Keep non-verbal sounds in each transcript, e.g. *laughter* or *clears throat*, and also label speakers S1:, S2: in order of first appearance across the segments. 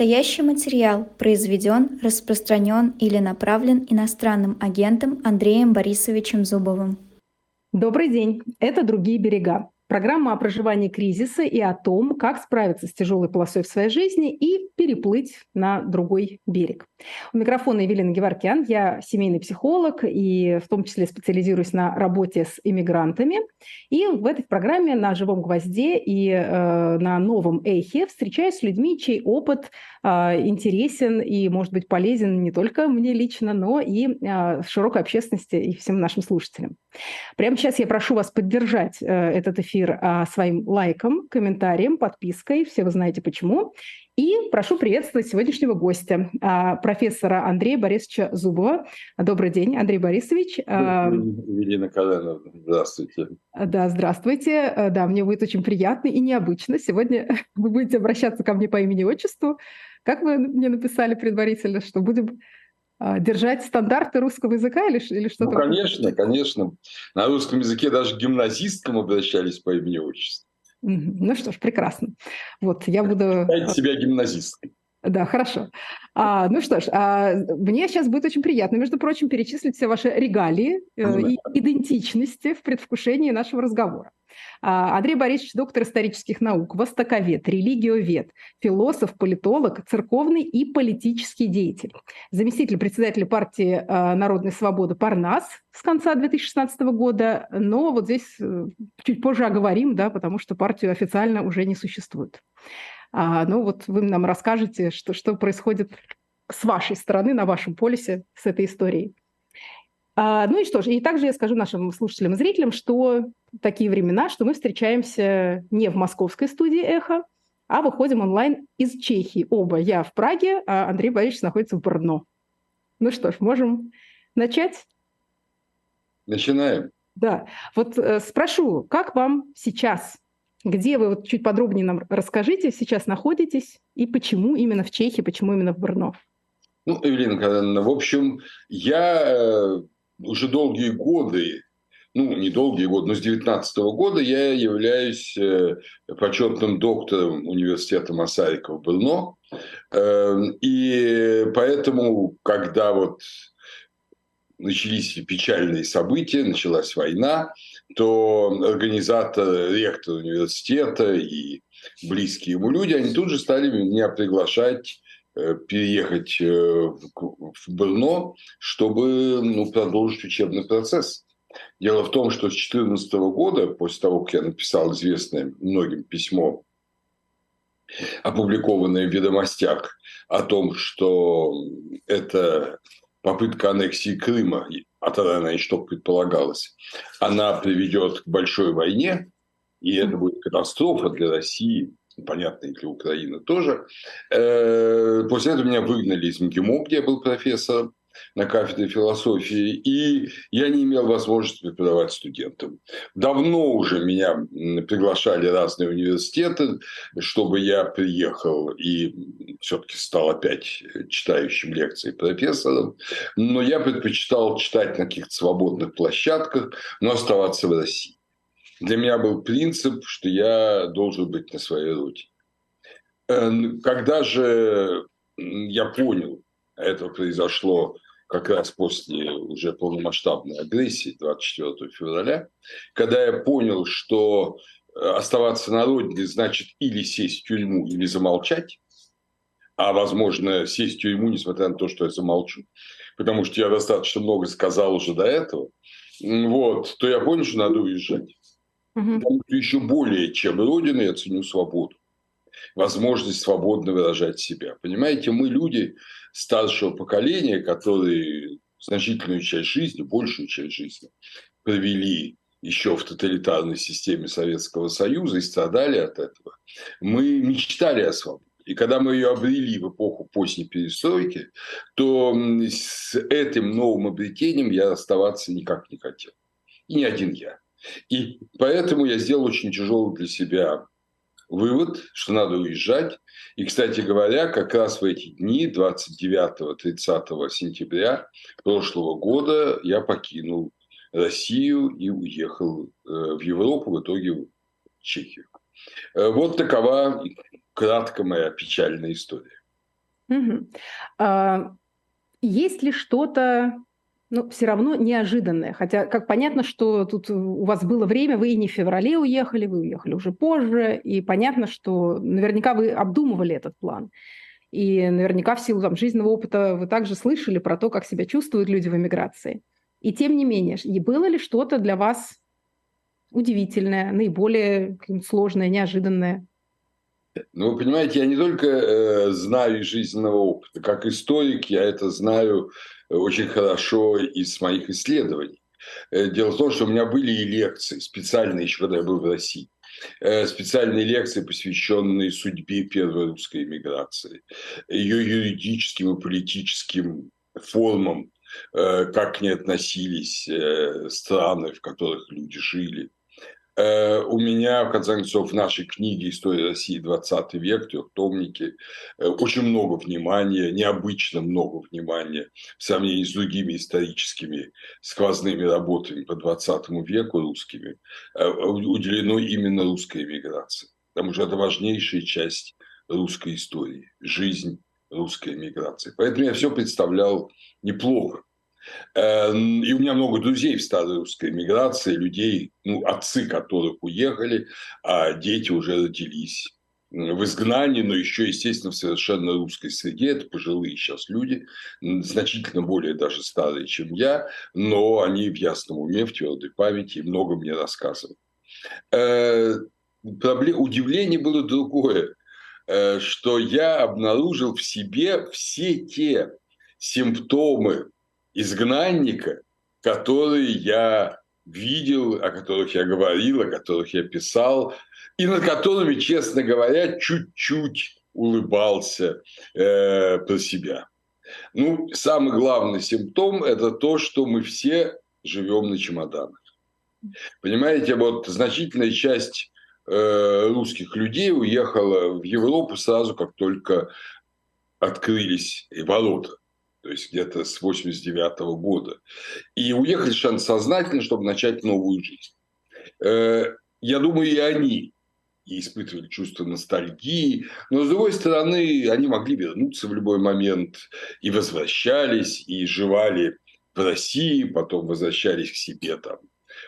S1: Стоящий материал произведен, распространен или направлен иностранным агентом Андреем Борисовичем Зубовым.
S2: Добрый день. Это «Другие берега». Программа о проживании кризиса и о том, как справиться с тяжелой полосой в своей жизни и переплыть на другой берег. У микрофона Евелина Геворкян. Я семейный психолог и в том числе специализируюсь на работе с иммигрантами. И в этой программе на «Живом гвозде» и э, на новом эхе встречаюсь с людьми, чей опыт э, интересен и может быть полезен не только мне лично, но и э, широкой общественности и всем нашим слушателям. Прямо сейчас я прошу вас поддержать э, этот эфир эфир а, своим лайком, комментарием, подпиской. Все вы знаете почему. И прошу приветствовать сегодняшнего гостя, а, профессора Андрея Борисовича Зубова. Добрый день, Андрей Борисович.
S3: А, Елена Каленовна, здравствуйте.
S2: Да, здравствуйте. Да, мне будет очень приятно и необычно. Сегодня *laughs* вы будете обращаться ко мне по имени и отчеству. Как вы мне написали предварительно, что будем держать стандарты русского языка или, или что-то?
S3: Ну, конечно, конечно. На русском языке даже к гимназисткам обращались по имени отчеству.
S2: Ну что ж, прекрасно. Вот, я буду...
S3: Считайте себя гимназисткой.
S2: Да, хорошо. А, ну что ж, а, мне сейчас будет очень приятно, между прочим, перечислить все ваши регалии э, и идентичности в предвкушении нашего разговора. А, Андрей Борисович – доктор исторических наук, востоковед, религиовед, философ, политолог, церковный и политический деятель. Заместитель председателя партии а, «Народная свобода» Парнас с конца 2016 года, но вот здесь э, чуть позже оговорим, да, потому что партию официально уже не существует. А, ну вот вы нам расскажете, что, что происходит с вашей стороны, на вашем полюсе с этой историей. А, ну и что же, и также я скажу нашим слушателям и зрителям, что такие времена, что мы встречаемся не в московской студии «Эхо», а выходим онлайн из Чехии. Оба. Я в Праге, а Андрей Борисович находится в Брно. Ну что ж, можем начать?
S3: Начинаем.
S2: Да. Вот э, спрошу, как вам сейчас? Где вы вот чуть подробнее нам расскажите, сейчас находитесь и почему именно в Чехии, почему именно в Брно?
S3: Ну, Николаевна, в общем, я э, уже долгие годы, ну, не долгие годы, но с 19 года я являюсь э, почетным доктором университета Масарика в Брно. Эм, и поэтому, когда вот начались печальные события, началась война, то организатор, ректор университета и близкие ему люди, они тут же стали меня приглашать переехать э, в Брно, чтобы ну, продолжить учебный процесс. Дело в том, что с 2014 года, после того, как я написал известное многим письмо, опубликованное в «Ведомостях», о том, что это попытка аннексии Крыма, а тогда она и что предполагалось, она приведет к большой войне, и это будет катастрофа для России, понятно, и для Украины тоже. Э, после этого меня выгнали из МГИМО, где я был профессором на кафедре философии, и я не имел возможности преподавать студентам. Давно уже меня приглашали разные университеты, чтобы я приехал и все-таки стал опять читающим лекции профессором, но я предпочитал читать на каких-то свободных площадках, но оставаться в России для меня был принцип, что я должен быть на своей родине. Э, когда же я понял, это произошло как раз после уже полномасштабной агрессии 24 февраля, когда я понял, что э, оставаться на родине значит или сесть в тюрьму, или замолчать, а возможно сесть в тюрьму, несмотря на то, что я замолчу, потому что я достаточно много сказал уже до этого, вот, то я понял, что надо уезжать. Что еще более чем Родина я ценю свободу. Возможность свободно выражать себя. Понимаете, мы люди старшего поколения, которые значительную часть жизни, большую часть жизни провели еще в тоталитарной системе Советского Союза и страдали от этого. Мы мечтали о свободе. И когда мы ее обрели в эпоху поздней перестройки, то с этим новым обретением я оставаться никак не хотел. И не один я. И поэтому я сделал очень тяжелый для себя вывод, что надо уезжать. И, кстати говоря, как раз в эти дни, 29-30 сентября прошлого года, я покинул Россию и уехал э, в Европу, в итоге в Чехию. Э, вот такова кратко моя печальная история.
S2: Угу. А, есть ли что-то, ну, все равно неожиданное? Хотя, как понятно, что тут у вас было время, вы и не в феврале уехали, вы уехали уже позже, и понятно, что наверняка вы обдумывали этот план. И наверняка в силу там, жизненного опыта вы также слышали про то, как себя чувствуют люди в эмиграции. И тем не менее, было ли что-то для вас удивительное, наиболее сложное, неожиданное?
S3: Ну, вы понимаете, я не только э, знаю из жизненного опыта, как историк я это знаю очень хорошо из моих исследований. Э, дело в том, что у меня были и лекции специальные еще, когда я был в России. Э, специальные лекции, посвященные судьбе первой русской эмиграции, ее юридическим и политическим формам, как к ней относились страны, в которых люди жили – Э, у меня, в конце концов, в нашей книге «История России 20 век», трехтомнике, э, очень много внимания, необычно много внимания в сравнении с другими историческими сквозными работами по 20 веку русскими э, уделено именно русской эмиграции. Потому что это важнейшая часть русской истории, жизнь русской эмиграции. Поэтому я все представлял неплохо. Эм, и у меня много друзей в старой русской эмиграции, людей, ну, отцы которых уехали, а дети уже родились в изгнании, но еще, естественно, в совершенно русской среде. Это пожилые сейчас люди, значительно более даже старые, чем я, но они в ясном уме, в твердой памяти и много мне рассказывают. Э, удивление было другое, э, что я обнаружил в себе все те симптомы изгнанника, которые я видел, о которых я говорил, о которых я писал, и над которыми, честно говоря, чуть-чуть улыбался э, про себя. Ну, самый главный симптом – это то, что мы все живем на чемоданах. Понимаете, вот значительная часть э, русских людей уехала в Европу сразу, как только открылись ворота то есть где-то с 89 -го года. И уехали совершенно сознательно, чтобы начать новую жизнь. Э, я думаю, и они и испытывали чувство ностальгии, но, с другой стороны, они могли вернуться в любой момент и возвращались, и жевали в России, потом возвращались к себе там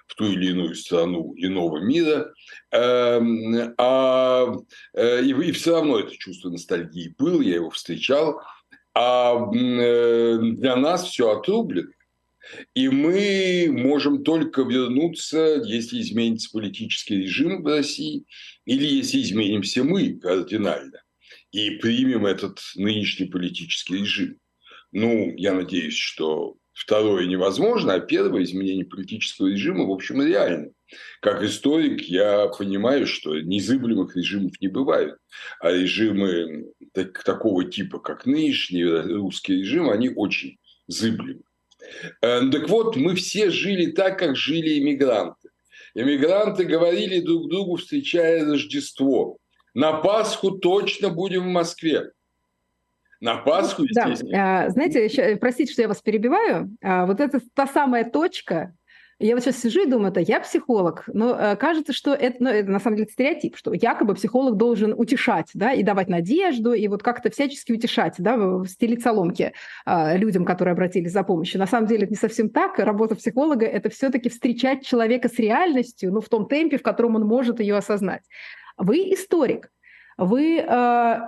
S3: в ту или иную страну иного мира, эм, а, э, и, и все равно это чувство ностальгии было, я его встречал, а э, для нас все отрублено. И мы можем только вернуться, если изменится политический режим в России, или если изменимся мы кардинально и примем этот нынешний политический режим. Ну, я надеюсь, что второе невозможно, а первое изменение политического режима, в общем, реально. Как историк я понимаю, что незыблемых режимов не бывает, а режимы так, такого типа, как нынешний русский режим, они очень зыблемы. Э, так вот, мы все жили так, как жили иммигранты. Иммигранты говорили друг другу, встречая Рождество. На Пасху точно будем в Москве. На Пасху.
S2: Да. Знаете, простите, что я вас перебиваю. А, вот это та самая точка, я вот сейчас сижу и думаю, это я психолог, но э, кажется, что это, ну, это на самом деле стереотип, что якобы психолог должен утешать, да, и давать надежду, и вот как-то всячески утешать, да, стиле соломки э, людям, которые обратились за помощью. На самом деле это не совсем так. Работа психолога – это все-таки встречать человека с реальностью, ну, в том темпе, в котором он может ее осознать. Вы историк, вы э,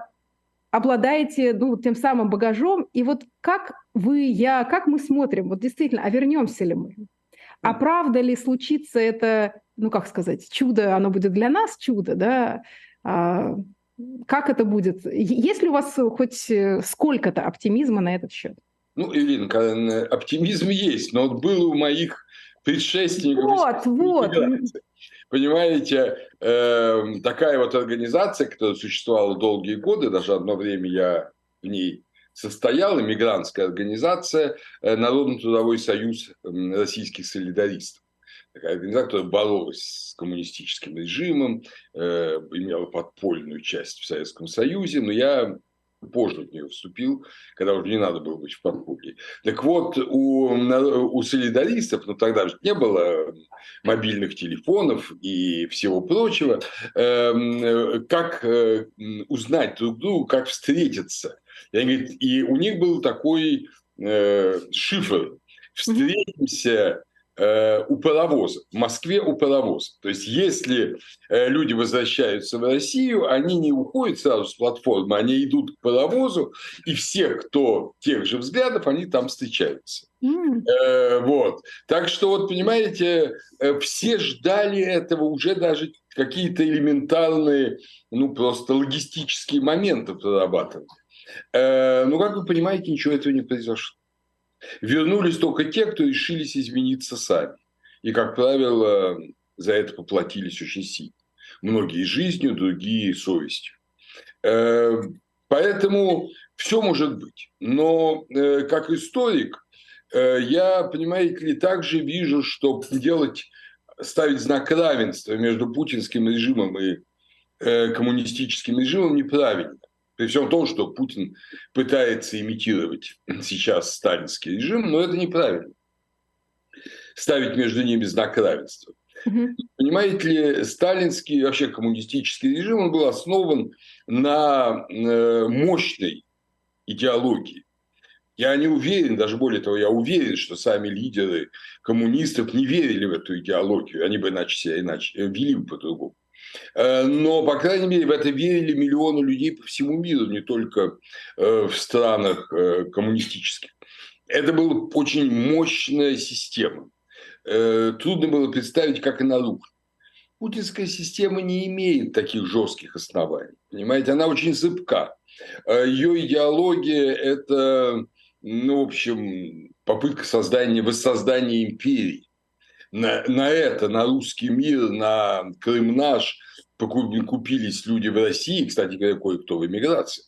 S2: обладаете ну, тем самым багажом, и вот как вы, я, как мы смотрим, вот действительно, а вернемся ли мы? А правда ли случится это, ну как сказать, чудо, оно будет для нас чудо, да? А, как это будет? Есть ли у вас хоть э, сколько-то оптимизма на этот счет?
S3: Ну, Ирина, оптимизм есть, но вот был у моих предшественников.
S2: Вот, вот.
S3: Понимаете, э, такая вот организация, которая существовала долгие годы, даже одно время я в ней состояла мигрантская организация э, Народно-трудовой союз российских солидаристов. Такая организация, которая боролась с коммунистическим режимом, э, имела подпольную часть в Советском Союзе, но я позже в нее вступил, когда уже не надо было быть в подполье. Так вот, у, у солидаристов, ну тогда же не было мобильных телефонов и всего прочего, эм, э, как э, узнать друг друга, как встретиться – И, они говорят, и у них был такой э, шифр. Встретимся э, у паровоза, в Москве у паровоза. То есть, если э, люди возвращаются в Россию, они не уходят сразу с платформы, они идут к паровозу, и все, кто тех же взглядов, они там встречаются. Mm. Э, вот. Так что, вот понимаете, э, все ждали этого уже даже какие-то элементарные, ну, просто логистические моменты прорабатывали. Э, ну, как вы понимаете, ничего этого не произошло. Вернулись только те, кто решились измениться сами. И, как правило, за это поплатились очень сильно. Многие жизнью, другие совестью. Э, поэтому все может быть. Но э, как историк, э, я, понимаете ли, также вижу, что делать, ставить знак равенства между путинским режимом и коммунистическим режимом неправильно. При всем том, что Путин пытается имитировать *clears throat* сейчас сталинский режим, но это неправильно. Ставить между ними знак равенства. Угу. Понимаете ли, сталинский, вообще коммунистический режим, он был основан на э, мощной идеологии. Я не уверен, даже более того, я уверен, что сами лидеры коммунистов не верили в эту идеологию. Они бы иначе себя иначе э, вели бы по-другому. Э, но, по крайней мере, в это верили миллионы людей по всему миру, не только э, в странах э, коммунистических. Это была очень мощная система. Трудно было представить, как она рухнет. Путинская система не имеет таких жестких оснований. Понимаете, она очень зыбка. Ее идеология – это, ну, в общем, попытка создания, воссоздания империи на, на это, на русский мир, на Крым наш купились люди в России, кстати говоря, кое-кто в эмиграции.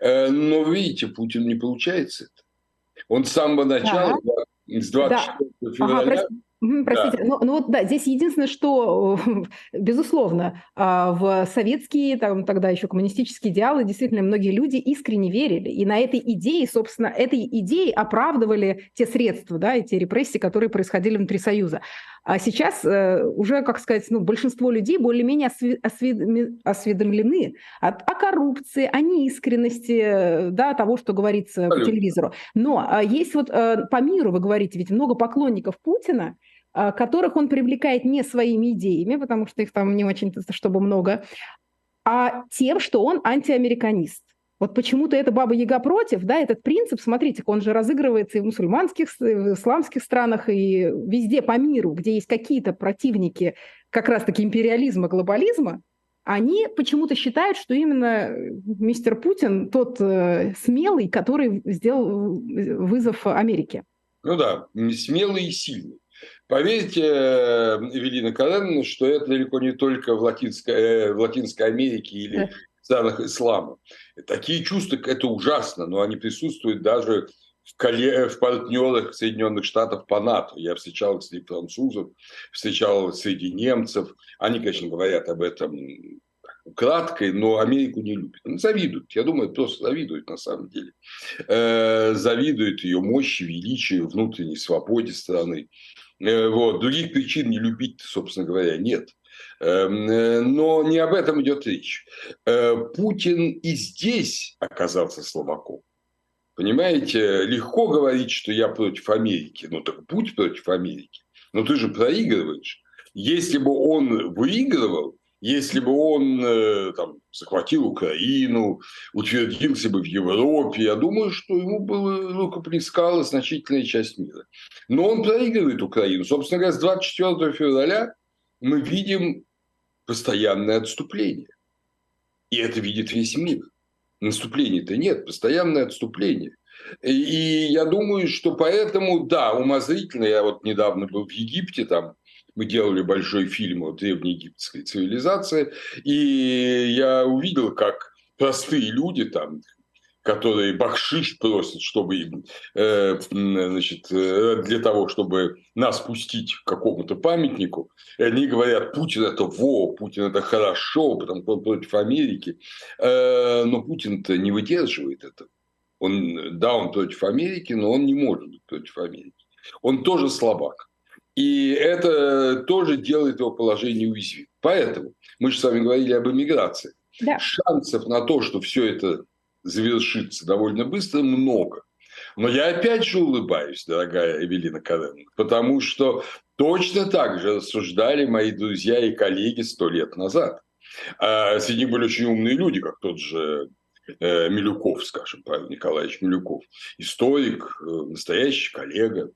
S3: Э, но, видите, Путин не получается это. Он с самого начала, да. с 24 да. февраля...
S2: Ага, Простите, да. но, но вот да, здесь единственное, что, *laughs* безусловно, а, в советские, там, тогда еще коммунистические идеалы действительно многие люди искренне верили. И на этой идее, собственно, этой идеей оправдывали те средства, да, эти репрессии, которые происходили внутри Союза. А сейчас э, уже, как сказать, ну, большинство людей более-менее осведомлены о, о коррупции, о неискренности да, того, что говорится Абсолютно. по телевизору. Но а, есть вот э, по миру, вы говорите, ведь много поклонников Путина, которых он привлекает не своими идеями, потому что их там не очень, чтобы много, а тем, что он антиамериканист. Вот почему-то эта баба Яга против, да, этот принцип, смотрите, он же разыгрывается и в мусульманских, и в исламских странах, и везде по миру, где есть какие-то противники как раз-таки империализма, глобализма, они почему-то считают, что именно мистер Путин тот э, смелый, который сделал вызов Америке.
S3: Ну да, смелый и сильный. Поверьте, э, Эвелина Кареновна, что это далеко не только в Латинской, э, в Латинской Америке или странах ислама. Такие чувства – это ужасно, но они присутствуют даже в, коле... в партнерах Соединенных Штатов по НАТО. Я встречал их среди французов, встречал среди немцев. Они, конечно, говорят об этом краткой, но Америку не любят. Ну, завидуют. Я думаю, просто завидуют на самом деле. Э, завидуют ее мощи, величию, внутренней свободе страны. Э, вот. Других причин не любить, собственно говоря, нет. Эм, э, но не об этом идет речь. Э, Путин и здесь оказался слабаком. Понимаете, легко говорить, что я против Америки. Ну так будь против Америки. Но ты же проигрываешь. Если бы он выигрывал, если бы он э, там, захватил Украину, утвердился бы в Европе, я думаю, что ему было рукоплескала значительная часть мира. Но он проигрывает Украину. Собственно говоря, с 24 февраля мы видим постоянное отступление. И это видит весь мир. Наступления-то нет, постоянное отступление. И я думаю, что поэтому, да, умозрительно, я вот недавно был в Египте, там мы делали большой фильм о древнеегипетской цивилизации, и я увидел, как простые люди, там, которые бахшиш просят, чтобы э, значит, э, для того, чтобы нас пустить к какому-то памятнику, и они говорят, Путин это во, Путин это хорошо, потому что он против Америки. Э, но Путин-то не выдерживает это. Он, да, он против Америки, но он не может быть против Америки. Он тоже слабак. И это тоже делает его положение уязвимым. Поэтому мы же с вами говорили об эмиграции. Да. Шансов на то, что все это завершиться довольно быстро, много. Но я опять же улыбаюсь, дорогая Эвелина Кареновна, потому что точно так же рассуждали мои друзья и коллеги сто лет назад. А среди них были очень умные люди, как тот же э, Милюков, скажем, Павел Николаевич Милюков. Историк, э, настоящий коллега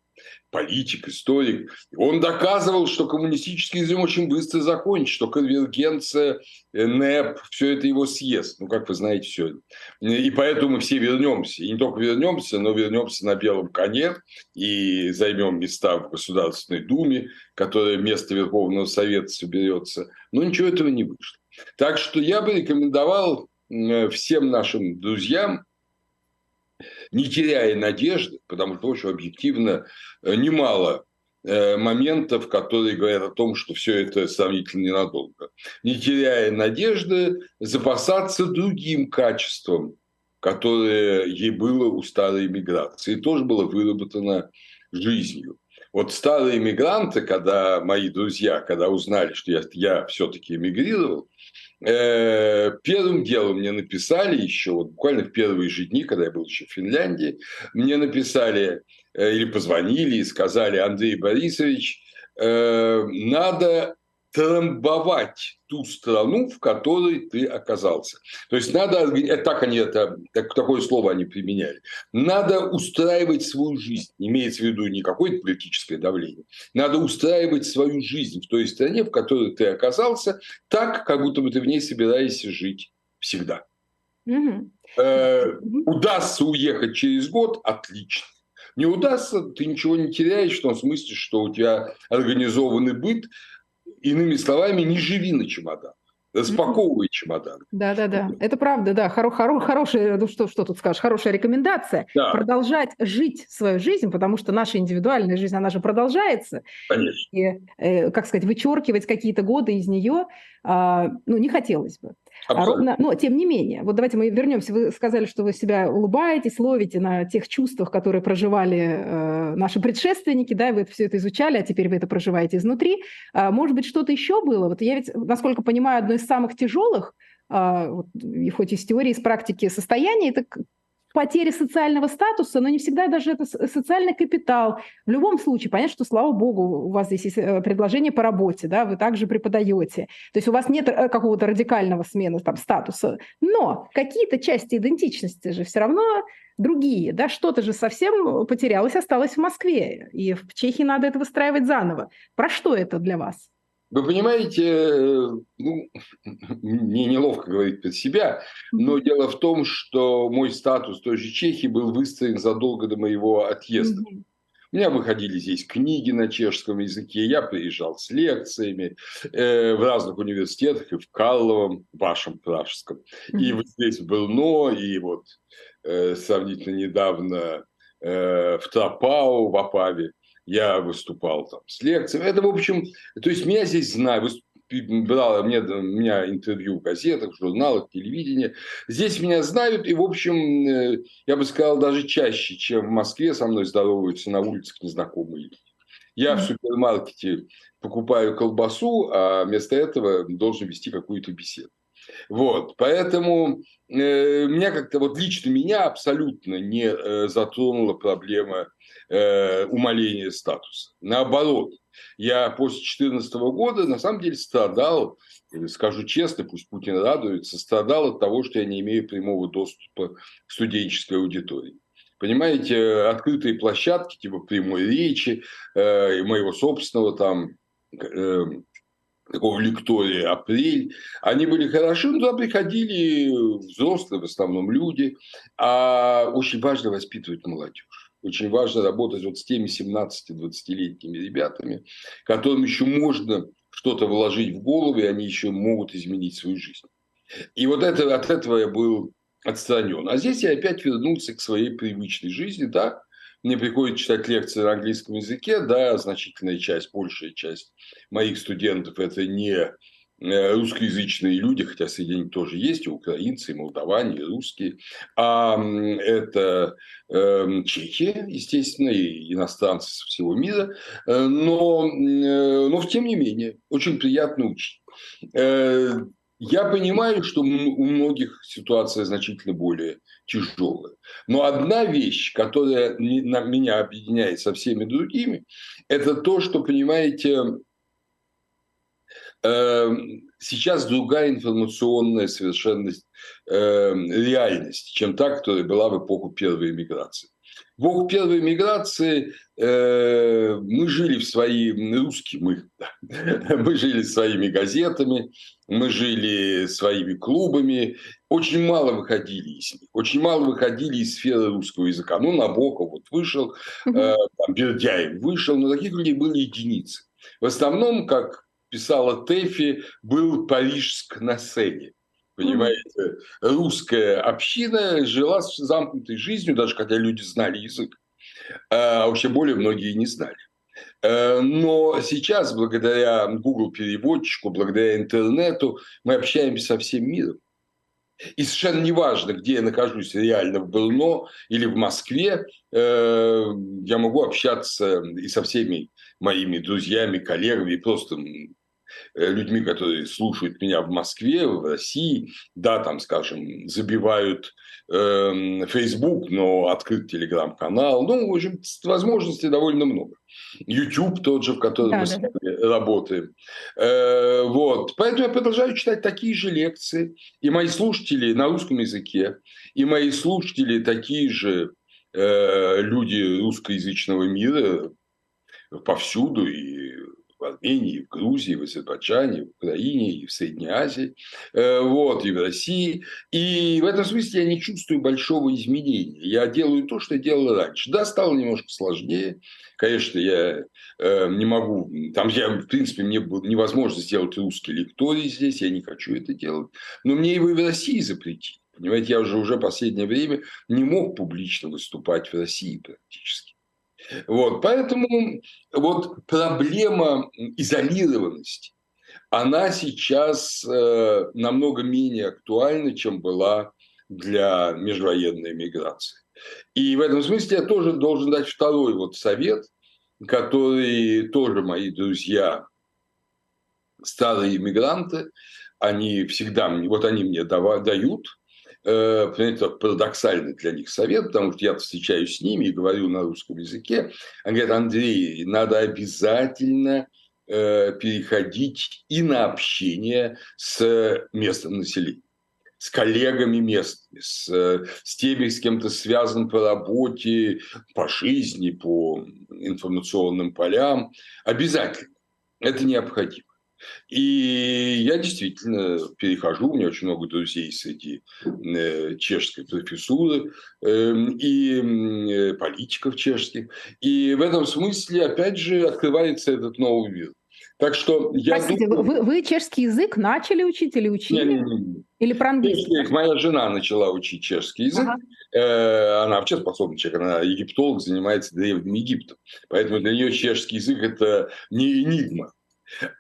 S3: политик, историк. Он доказывал, что коммунистический режим очень быстро закончит, что конвергенция, э, НЭП, все это его съест. Ну, как вы знаете, все. И поэтому мы все вернемся. И не только вернемся, но вернемся на белом коне и займем места в Государственной Думе, которая вместо Верховного Совета соберется. Но ничего этого не вышло. Так что я бы рекомендовал всем нашим друзьям не теряя надежды, потому что, очень объективно, э, немало э, моментов, которые говорят о том, что все это сравнительно ненадолго. Не теряя надежды, запасаться другим качеством, которое ей было у старой миграции, тоже было выработано жизнью. Вот старые мигранты, когда мои друзья, когда узнали, что я, я все-таки эмигрировал, первым делом мне написали еще, вот буквально в первые же дни, когда я был еще в Финляндии, мне написали э, или позвонили и сказали, Андрей Борисович, э, надо трамбовать ту страну, в которой ты оказался. То есть надо, так они это, так, такое слово они применяли, надо устраивать свою жизнь, имеется в виду не какое-то политическое давление, надо устраивать свою жизнь в той стране, в которой ты оказался, так, как будто бы ты в ней собираешься жить всегда. Э, удастся уехать через год, отлично. Не удастся, ты ничего не теряешь в том смысле, что у тебя организованный быт, Иными словами, не живи на чемодан. Распаковывай чемодан.
S2: Да, да, да. Это правда, да. Хоро, хоро, хорошая, ну что, что тут скажешь, хорошая рекомендация. Да. Продолжать жить свою жизнь, потому что наша индивидуальная жизнь, она же продолжается.
S3: Конечно.
S2: И, э, как сказать, вычеркивать какие-то годы из нее, э, ну, не хотелось бы. А ровно, но тем не менее, вот давайте мы вернемся. Вы сказали, что вы себя улыбаетесь, ловите на тех чувствах, которые проживали э, наши предшественники, да, вы все это изучали, а теперь вы это проживаете изнутри. А, может быть, что-то еще было? Вот я ведь, насколько понимаю, одно из самых тяжелых а, вот, и хоть из теории, из практики состояния, это потери социального статуса, но не всегда даже это социальный капитал. В любом случае, понятно, что, слава богу, у вас здесь есть э, предложение по работе, да, вы также преподаете. То есть у вас нет э, какого-то радикального смены там, статуса, но какие-то части идентичности же все равно другие, да, что-то же совсем потерялось, осталось в Москве, и в Чехии надо это выстраивать заново. Про что это для вас?
S3: Вы понимаете, э, ну, *laughs* мне неловко говорить про себя, но дело в том, что мой статус той же Чехии был выстроен задолго до моего отъезда. У меня выходили здесь книги на чешском языке, я приезжал с лекциями э, в разных университетах, и в Карловом, вашем пражском, и вот здесь в Брно, и вот э, сравнительно недавно э, в Тропау, в Апаве я выступал там с лекциями. Это, в общем, то есть меня здесь знают, брала мне, меня интервью в газетах, в журналах, телевидении. Здесь меня знают, и, в общем, э, я бы сказал, даже чаще, чем в Москве со мной здороваются на улицах незнакомые люди. Я в супермаркете покупаю колбасу, а вместо этого должен вести какую-то беседу. Вот, поэтому э, меня как-то, вот лично меня абсолютно не э, затронула проблема э, умаления статуса. Наоборот, я после 2014 года на самом деле страдал, скажу честно, пусть Путин радуется, страдал от того, что я не имею прямого доступа к студенческой аудитории. Понимаете, открытые площадки типа прямой речи, э, моего собственного там э, такого лектория «Апрель», они были хороши, но туда приходили взрослые в основном люди, а очень важно воспитывать молодежь. Очень важно работать вот с теми 17-20-летними ребятами, которым еще можно что-то вложить в голову, и они еще могут изменить свою жизнь. И вот это, от этого я был отстранен. А здесь я опять вернулся к своей привычной жизни, да, мне приходится читать лекции на английском языке, да, значительная часть, большая часть моих студентов это не э, русскоязычные люди, хотя среди них тоже есть и украинцы, и молдаване, и русские, а это э, чехи, естественно, и иностранцы со всего мира, э, но, э, но тем не менее очень приятно учить. Я понимаю, что у многих ситуация значительно более тяжелая. Но одна вещь, которая меня объединяет со всеми другими, это то, что, понимаете, эм, сейчас другая информационная совершенно эм, реальность, чем та, которая была в эпоху первой миграции. В эпоху первой миграции э, мы жили в свои русские мы, *laughs* мы жили своими газетами, мы жили своими клубами, очень мало выходили из них, очень мало выходили из сферы русского языка. Ну, Набоков вот вышел, э, там, Бердяев вышел, но таких людей были единицы. В основном, как писала Тэфи, был Парижск на сцене. Понимаете, русская община жила с замкнутой жизнью, даже когда люди знали язык, а вообще более многие не знали. Э, но сейчас, благодаря Google переводчику, благодаря интернету, мы общаемся со всем миром. И совершенно неважно, где я нахожусь, реально в Брно или в Москве, э, я могу общаться и со всеми моими друзьями, коллегами, просто людьми, которые слушают меня в Москве, в России, да, там, скажем, забивают э, Facebook, но открыт телеграм-канал, ну, в общем, возможностей довольно много. YouTube тот же, в котором да, мы с вами да. работаем. Э, вот. Поэтому я продолжаю читать такие же лекции. И мои слушатели на русском языке, и мои слушатели такие же э, люди русскоязычного мира повсюду, и в Армении, в Грузии, в Азербайджане, в Украине, и в Средней Азии, э, вот, и в России. И в этом смысле я не чувствую большого изменения. Я делаю то, что делал раньше. Да, стало немножко сложнее. Конечно, я э, не могу... Там я, в принципе, мне невозможно сделать русский лекторий здесь, я не хочу это делать. Но мне его и в России запретили. Понимаете, я уже, уже последнее время не мог публично выступать в России практически. Вот, поэтому вот проблема изолированности, она сейчас э, намного менее актуальна, чем была для межвоенной миграции. И в этом смысле я тоже должен дать второй вот совет, который тоже мои друзья, старые иммигранты, они всегда, вот они мне дают, э, это парадоксальный для них совет, потому что я встречаюсь с ними и говорю на русском языке. Они говорят, Андрей, надо обязательно э, переходить и на общение с местным населением с коллегами местными, с, с теми, с кем то связан по работе, по жизни, по информационным полям. Обязательно. Это необходимо. И я действительно перехожу, у меня очень много друзей среди э, чешской профессуры э, и э, политиков чешских. И в этом смысле, опять же, открывается этот новый мир. Так что я
S2: Простите, думаю... вы, вы чешский язык начали учить или учили? Не, не, не. Или про английский?
S3: Моя жена начала учить чешский язык. Ага. Э, она вообще способна человек, она египтолог, занимается Древним Египтом. Поэтому для нее чешский язык – это не энигма.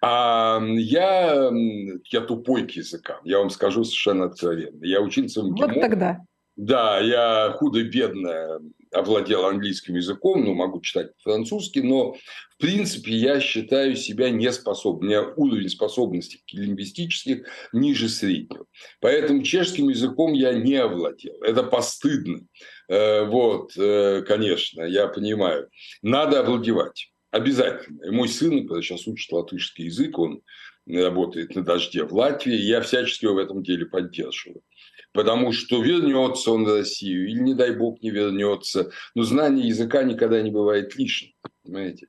S3: А я, я тупой к языкам, я вам скажу совершенно откровенно. Я учился в МГИМО.
S2: Вот тогда.
S3: Да, я худо-бедно овладел английским языком, ну, могу читать французский, но, в принципе, я считаю себя неспособным. У меня уровень способностей лингвистических ниже среднего. Поэтому чешским языком я не овладел. Это постыдно. Э, вот, э, конечно, я понимаю. Надо овладевать. Обязательно. И мой сын, который сейчас учит латышский язык, он работает на дожде в Латвии, я всячески его в этом деле поддерживаю. Потому что вернется он в Россию, или, не дай бог, не вернется. Но знание языка никогда не бывает лишним понимаете?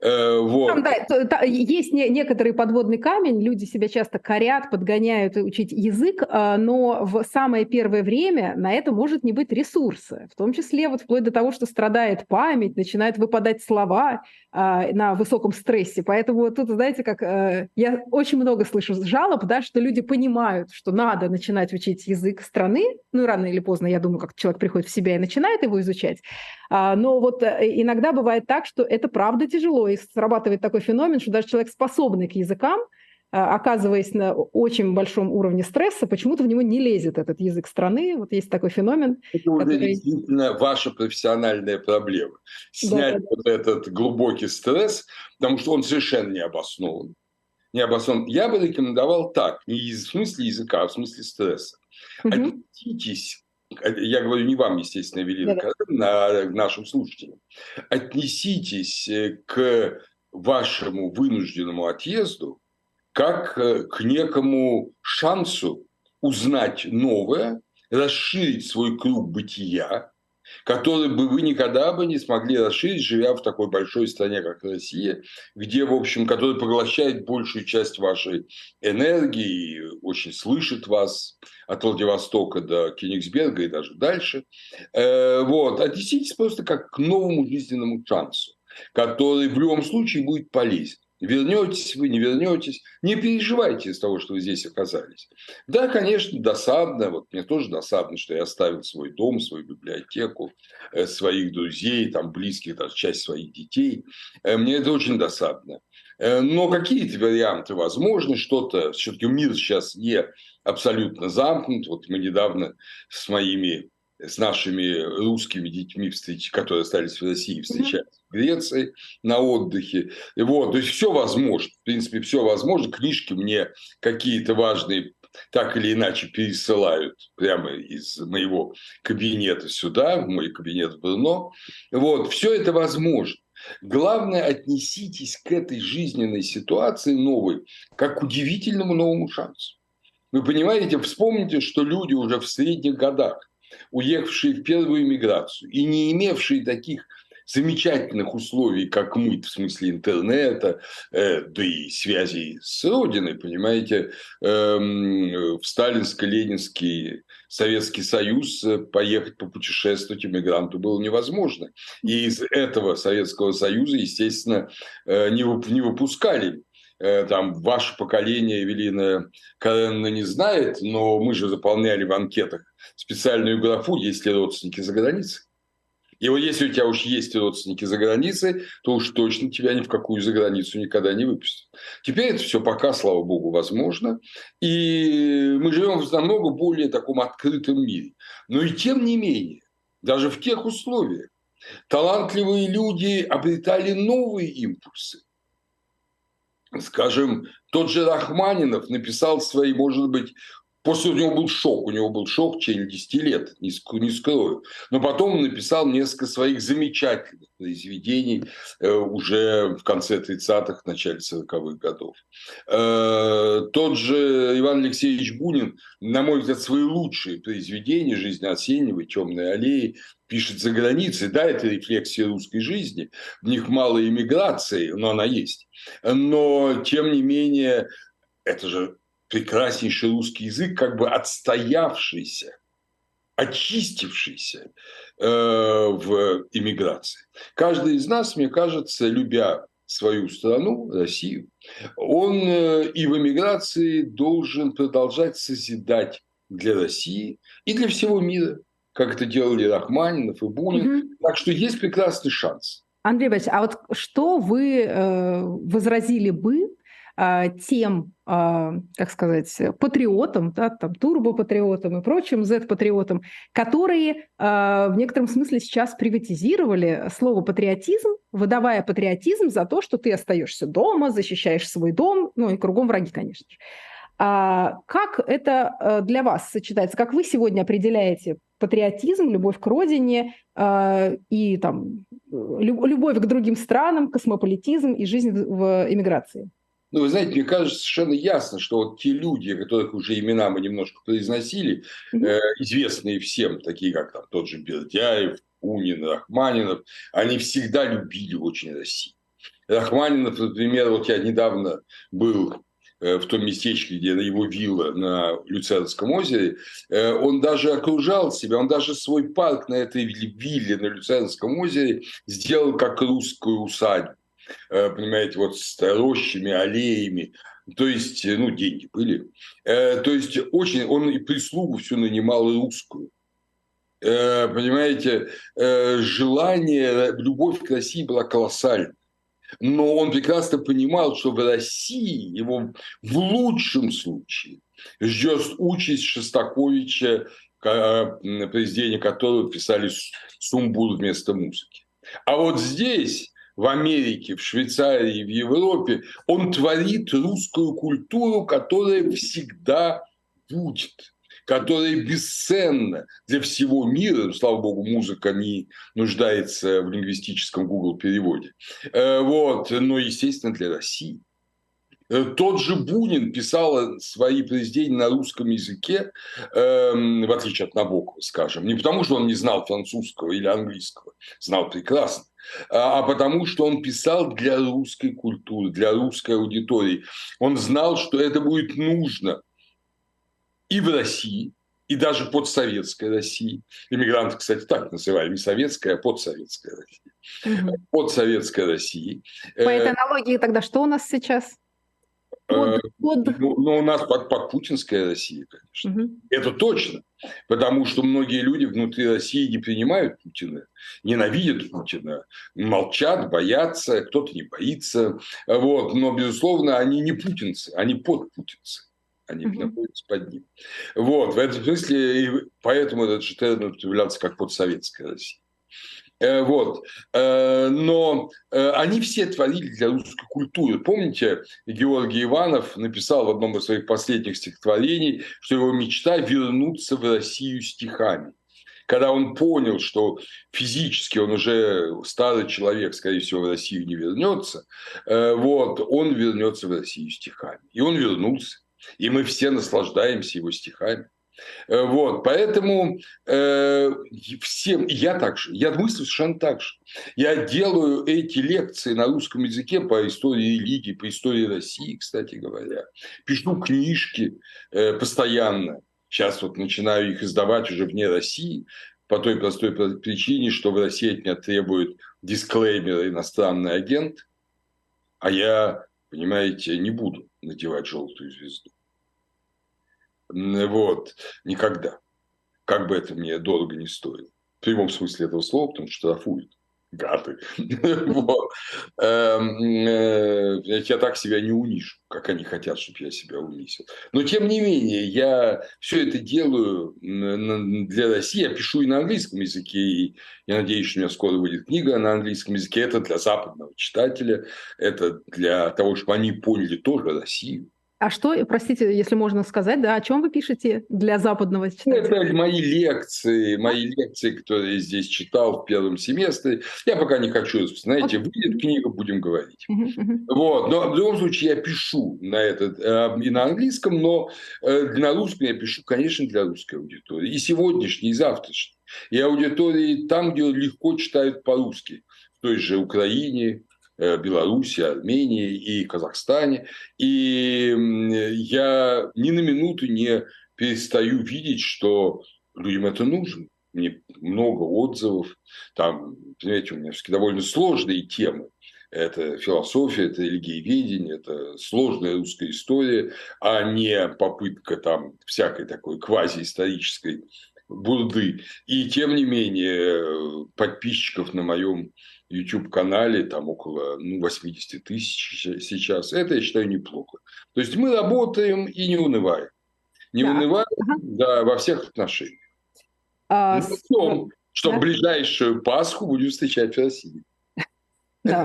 S2: Э, вот. Там, да, есть не, некоторый подводный камень, люди себя часто корят, подгоняют учить язык, э, но в самое первое время на это может не быть ресурса, в том числе вот вплоть до того, что страдает память, начинают выпадать слова э, на высоком стрессе. Поэтому тут, знаете, как э, я очень много слышу жалоб, да, что люди понимают, что надо начинать учить язык страны, ну рано или поздно, я думаю, как человек приходит в себя и начинает его изучать, а, но вот э, иногда бывает так, что это правда тяжело, и срабатывает такой феномен, что даже человек, способный к языкам, а, оказываясь на очень большом уровне стресса, почему-то в него не лезет этот язык страны. Вот есть такой феномен.
S3: Это уже который... действительно ваша профессиональная проблема. Снять да, вот да. этот глубокий стресс, потому что он совершенно не обоснован. необоснованным. Я бы рекомендовал так, не в смысле языка, а в смысле стресса. Угу. Отнеситесь, я говорю не вам, естественно, да, да. а нашим слушателям. Отнеситесь э, к вашему вынужденному отъезду как э, к некому шансу узнать новое, расширить свой круг бытия, который бы вы никогда бы не смогли расширить, живя в такой большой стране, как Россия, где, в общем, который поглощает большую часть вашей энергии, очень слышит вас от Владивостока до Кенигсберга и даже дальше. Э, вот. Отнеситесь просто как к новому жизненному шансу, который в любом случае будет полезен. Вернетесь вы, не вернетесь, не переживайте из того, что вы здесь оказались. Да, конечно, досадно, вот мне тоже досадно, что я оставил свой дом, свою библиотеку, э, своих друзей, там, близких, даже часть своих детей. Э, мне это очень досадно. Э, но какие-то варианты возможны, что-то, все-таки мир сейчас не абсолютно замкнут. Вот мы недавно с моими с нашими русскими детьми, которые остались в России, встречались в Греции на отдыхе. И вот, то есть все возможно. В принципе, все возможно. Книжки мне какие-то важные так или иначе пересылают прямо из моего кабинета сюда, в мой кабинет в Брно. Вот, все это возможно. Главное, отнеситесь к этой жизненной ситуации новой, как к удивительному новому шансу. Вы понимаете, вспомните, что люди уже в средних годах уехавшие в первую миграцию и не имевшие таких замечательных условий, как мы, в смысле интернета, э, да и связей с Родиной, понимаете, э, в сталинско-ленинский Советский Союз э, поехать попутешествовать иммигранту было невозможно. И из этого Советского Союза, естественно, э, не, не выпускали Э, там ваше поколение, Эвелина Каренна не знает, но мы же заполняли в анкетах специальную графу, есть ли родственники за границей. И вот если у тебя уж есть родственники за границей, то уж точно тебя ни в какую за границу никогда не выпустят. Теперь это все пока, слава богу, возможно. И мы живем в намного более таком открытом мире. Но и тем не менее, даже в тех условиях, талантливые люди обретали новые импульсы скажем, тот же Рахманинов написал свои, может быть, После у него был шок, у него был шок в течение 10 лет, не, скрою. Но потом он написал несколько своих замечательных произведений э, уже в конце 30-х, начале 40-х годов. Э, тот же Иван Алексеевич Бунин, на мой взгляд, свои лучшие произведения «Жизнь Осеннего», «Темные аллеи» пишет за границей. Да, это рефлексия русской жизни, в них мало иммиграции, но она есть. Но, тем не менее, это же прекраснейший русский язык, как бы отстоявшийся, очистившийся э, в иммиграции. Каждый из нас, мне кажется, любя свою страну, Россию, он э, и в эмиграции должен продолжать созидать для России и для всего мира, как это делали Рахманинов и Бунин. Угу. Так что есть прекрасный шанс.
S2: Андрей Борисович, а вот что вы э, возразили бы а, тем, а, как сказать, патриотам, да, там, турбопатриотам и прочим Z-патриотам, которые а, в некотором смысле сейчас приватизировали слово патриотизм, выдавая патриотизм за то, что ты остаешься дома, защищаешь свой дом, ну и кругом враги, конечно же. А как это для вас сочетается? Как вы сегодня определяете патриотизм, любовь к родине и там, любовь к другим странам, космополитизм и жизнь в эмиграции?
S3: Ну, вы знаете, мне кажется совершенно ясно, что вот те люди, которых уже имена мы немножко произносили, э, известные всем, такие как там тот же Бердяев, Унин, Рахманинов, они всегда любили очень Россию. Рахманинов, например, вот я недавно был э, в том местечке, где его вилла на Люцернском озере, э, он даже окружал себя, он даже свой парк на этой вилле на Люцернском озере сделал как русскую усадьбу. Э, понимаете, вот с рощами, аллеями. То есть, э, ну, деньги были. Э, то есть, очень, он и прислугу всю нанимал русскую. Понимаете, желание, любовь к России была колоссальна. Но он прекрасно понимал, что в России его в лучшем случае ждет участь Шостаковича, произведение которого писали сумбур вместо музыки. А вот здесь в Америке, в Швейцарии, в Европе, он творит русскую культуру, которая всегда будет которая бесценна для всего мира. Слава богу, музыка не нуждается в лингвистическом Google переводе. Э, вот. Но, естественно, для России. Э, тот же Бунин писал свои произведения на русском языке, эм, в отличие от Набокова, скажем, не потому, что он не знал французского или английского, знал прекрасно, а, а потому, что он писал для русской культуры, для русской аудитории. Он знал, что это будет нужно и в России, и даже подсоветской России. Иммигранты, кстати, так называли, не советская, а подсоветская Россия. Угу. Подсоветская Россия.
S2: По этой аналогии тогда что у нас сейчас?
S3: Под, э, под... Ну, ну, у нас под, под путинская Россия, конечно. Угу. Это точно. Потому что многие люди внутри России не принимают Путина, ненавидят Путина, молчат, боятся, кто-то не боится. Вот. Но, безусловно, они не путинцы, они подпутинцы. Они угу. находятся под ним. Вот. В этом смысле, и поэтому этот термин употреблялся как подсоветская Россия. Э, вот. Э, но э, они все творили для русской культуры. Помните, Георгий Иванов написал в одном из своих последних стихотворений, что его мечта вернуться в Россию стихами. Когда он понял, что физически он уже старый человек, скорее всего, в Россию не вернется, вот, он вернется в Россию стихами. И он вернулся. И мы все наслаждаемся его стихами. Э, вот, поэтому э, всем, я так же, я мыслю совершенно так же. Я делаю эти лекции на русском языке по истории религии, по истории России, кстати говоря. Пишу книжки э, постоянно. Сейчас вот начинаю их издавать уже вне России, по той простой причине, что в России от меня требует дисклеймер иностранный агент, а я, понимаете, не буду надевать желтую звезду. Вот. Никогда. Как бы это мне дорого не стоило. В прямом смысле этого слова, потому что штрафуют. Гады. *laughs* Эм, э, я так себя не унижу, как они хотят, чтобы я себя унизил. Но, тем не менее, я все это делаю для России. Я пишу и на английском языке. И я надеюсь, что у меня скоро выйдет книга на английском языке. Это для западного читателя. Это для того, чтобы они поняли тоже Россию.
S2: А что, простите, если можно сказать, да, о чем вы пишете для западного читателя?
S3: Это мои лекции, мои лекции, которые я здесь читал в первом семестре. Я пока не хочу, знаете, выйдет книга, будем говорить. Вот, но в любом случае я пишу на этот э, и на английском, но э, на русском я пишу, конечно, для русской аудитории. И сегодняшней, и завтрашней. И аудитории там, где легко читают по-русски. В той же Украине, Э, Беларуси, Армении и Казахстане. И я ни на минуту не перестаю видеть, что людям это нужно. Мне много отзывов. Там, понимаете, у меня все-таки довольно сложные темы. Это философия, это религиеведение, это сложная русская история, а не попытка там всякой такой квазиисторической бурды. И тем не менее подписчиков на моем YouTube-канале, там около ну, 80 тысяч сейчас. Это, я считаю, неплохо. То есть мы работаем и не унываем. Не да. унываем ага. да, во всех отношениях. А, ну, в том, что да. ближайшую Пасху будем встречать в России.
S2: Да.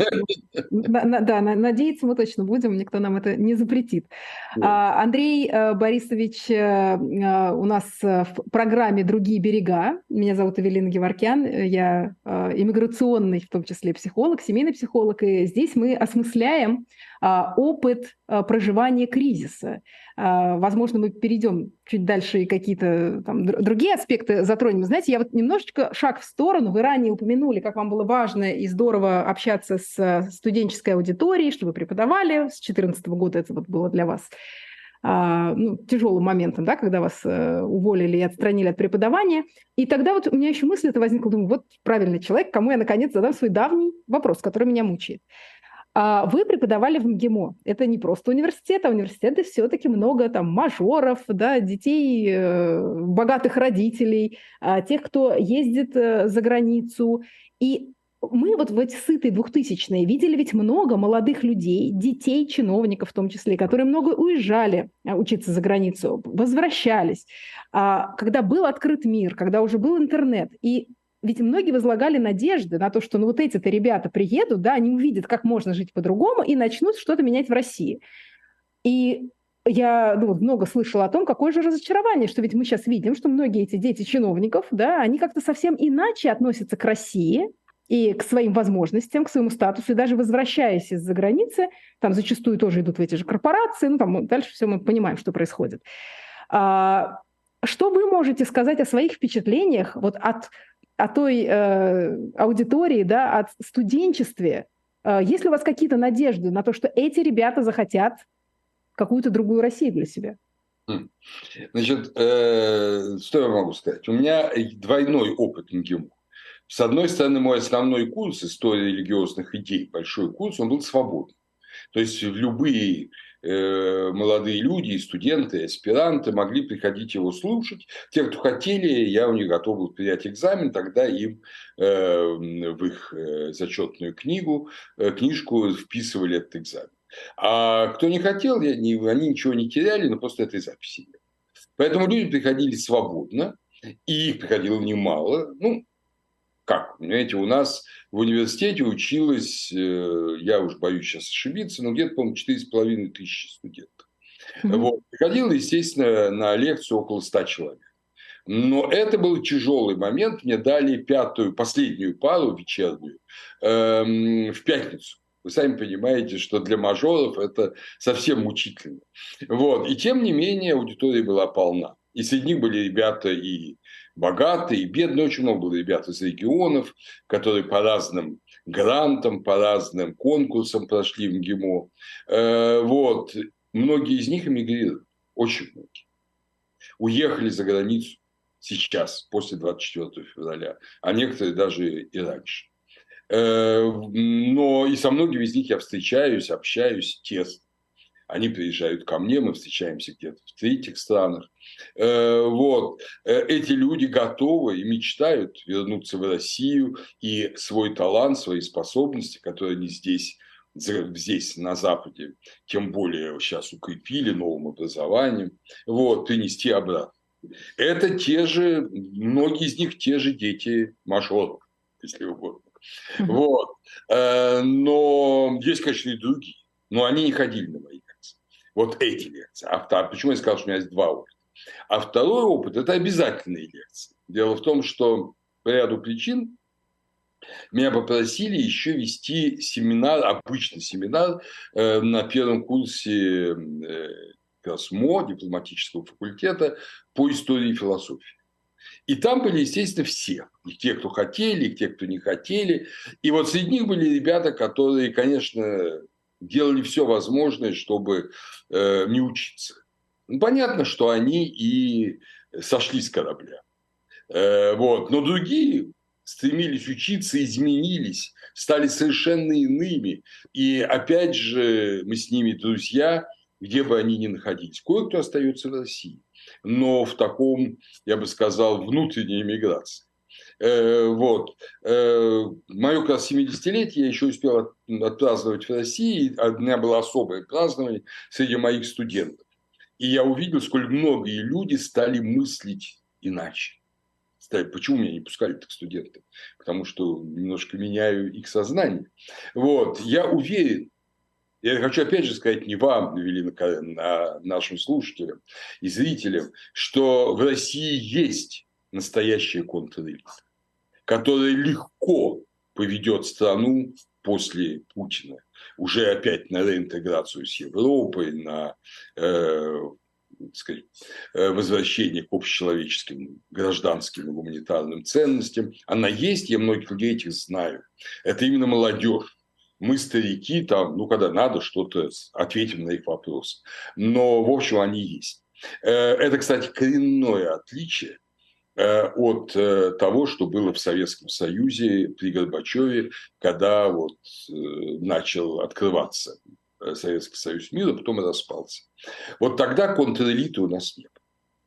S2: *laughs* да, надеяться мы точно будем, никто нам это не запретит. Да. Андрей э, Борисович э, э, у нас в программе «Другие берега». Меня зовут Эвелина Геворкян, я иммиграционный, в том числе психолог, семейный психолог, и здесь мы осмысляем а, опыт а, проживания кризиса. А, возможно, мы перейдем чуть дальше и какие-то там другие аспекты затронем. Знаете, я вот немножечко шаг в сторону. Вы ранее упомянули, как вам было важно и здорово общаться с студенческой аудиторией, что вы преподавали. С 2014 года это вот было для вас ну, тяжелым моментом, да, когда вас э, уволили и отстранили от преподавания. И тогда вот у меня еще мысль это возникла, думаю, вот правильный человек, кому я наконец задам свой давний вопрос, который меня мучает. А вы преподавали в МГИМО. Это не просто университет, а университеты все-таки много там мажоров, да, детей э, богатых родителей, э, тех, кто ездит э, за границу. И мы вот в эти сытые двухтысячные видели ведь много молодых людей, детей, чиновников в том числе, которые много уезжали а, учиться за границу, возвращались. А, когда был открыт мир, когда уже был интернет, и ведь многие возлагали надежды на то, что ну вот эти-то ребята приедут, да, они увидят, как можно жить по-другому и начнут что-то менять в России. И я ну, много слышала о том, какое же разочарование, что ведь мы сейчас видим, что многие эти дети чиновников, да, они как-то совсем иначе относятся к России и к своим возможностям, к своему статусу, и даже возвращаясь из-за границы, там зачастую тоже идут в эти же корпорации, ну там дальше все мы понимаем, что происходит. А, что вы можете сказать о своих впечатлениях вот от, от той э, аудитории, да, от студенчестве? Э, есть ли у вас какие-то надежды на то, что эти ребята захотят какую-то другую Россию для себя?
S3: Хм. Значит, э, что я могу сказать? У меня двойной опыт МГИМО. С одной стороны, мой основной курс «История религиозных идей», большой курс, он был свободный. То есть любые Э, молодые люди, студенты, аспиранты могли приходить его слушать. Те, кто хотели, я у них готов был принять экзамен, тогда им э, в их э, зачетную книгу, книжку вписывали этот экзамен. А кто не хотел, они ничего не теряли, но просто этой записи нет. Поэтому люди приходили свободно, и их приходило немало. Ну, как? Понимаете, у нас в университете училось, э, я уж боюсь сейчас ошибиться, но где-то, по-моему, 4,5 тысячи студентов. Mm-hmm. Вот. Приходило, естественно, на лекцию около 100 человек. Но это был тяжелый момент. Мне дали пятую, последнюю пару вечернюю эм, в пятницу. Вы сами понимаете, что для мажоров это совсем мучительно. Вот. И тем не менее аудитория была полна. И среди них были ребята и богатые и бедные. Очень много было ребят из регионов, которые по разным грантам, по разным конкурсам прошли в МГИМО. Э, вот. Многие из них эмигрируют. Очень многие. Уехали за границу сейчас, после 24 февраля, а некоторые даже и раньше. Э, но и со многими из них я встречаюсь, общаюсь тесно. Они приезжают ко мне, мы встречаемся где-то в третьих странах. Э, вот. Э, эти люди готовы и мечтают вернуться в Россию и свой талант, свои способности, которые они здесь здесь, на Западе, тем более сейчас укрепили новым образованием, вот, принести обратно. Это те же, многие из них те же дети мажоров, если угодно. Вот. Э, но есть, конечно, и другие. Но они не ходили на мои вот эти лекции. А втор... почему я сказал, что у меня есть два опыта? А второй опыт – это обязательные лекции. Дело в том, что по ряду причин меня попросили еще вести семинар, обычный семинар э, на первом курсе э, КОСМО, дипломатического факультета по истории и философии. И там были, естественно, все. И те, кто хотели, и те, кто не хотели. И вот среди них были ребята, которые, конечно, делали все возможное, чтобы э, не учиться. Ну, понятно, что они и сошли с корабля. Э, вот. Но другие стремились учиться, изменились, стали совершенно иными. И опять же, мы с ними друзья, где бы они ни находились. Кое-кто остается в России, но в таком, я бы сказал, внутренней эмиграции. Э, вот. Э, Мое как раз 70-летие я еще успел отпраздновать в России. У меня было особое празднование среди моих студентов. И я увидел, сколь многие люди стали мыслить иначе. Стали, почему меня не пускали так студенты? Потому что немножко меняю их сознание. Вот. Я уверен, я хочу опять же сказать не вам, или на нашим слушателям и зрителям, что в России есть настоящая контрэлита которая легко поведет страну после Путина уже опять на реинтеграцию с Европой, на э, сказать, э, возвращение к общечеловеческим гражданским и гуманитарным ценностям. Она есть, я многих людей этих знаю. Это именно молодежь. Мы, старики, там, ну, когда надо, что-то ответим на их вопросы. Но, в общем, они есть. Э, это, кстати, коренное отличие от э, того, что было в Советском Союзе при Горбачеве, когда вот э, начал открываться Советский Союз мира, потом распался. Вот тогда контрэлиты у нас нет.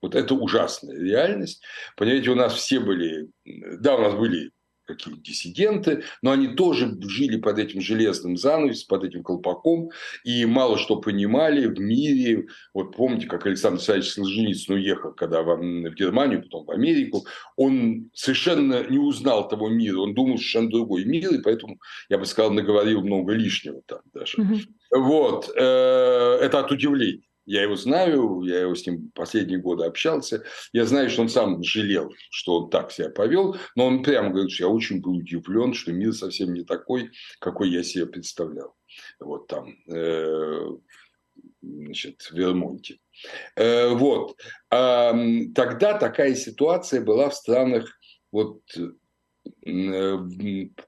S3: Вот это ужасная реальность. Понимаете, у нас все были, да, у нас были какие диссиденты, но они тоже жили под этим железным занавесом, под этим колпаком, и мало что понимали в мире. Вот помните, как Александр Александрович Солженицын уехал, когда в, в Германию, потом в Америку, он совершенно не узнал того мира, он думал совершенно другой мир, и поэтому, я бы сказал, наговорил много лишнего там даже. Угу. Вот, э, это от удивления. Я его знаю, я его с ним последние годы общался. Я знаю, что он сам жалел, что он так себя повел, но он прямо говорит, что я очень был удивлен, что мир совсем не такой, какой я себе представлял. Вот там, э, значит, в Вермонте. Э, вот. Тогда такая ситуация была в странах вот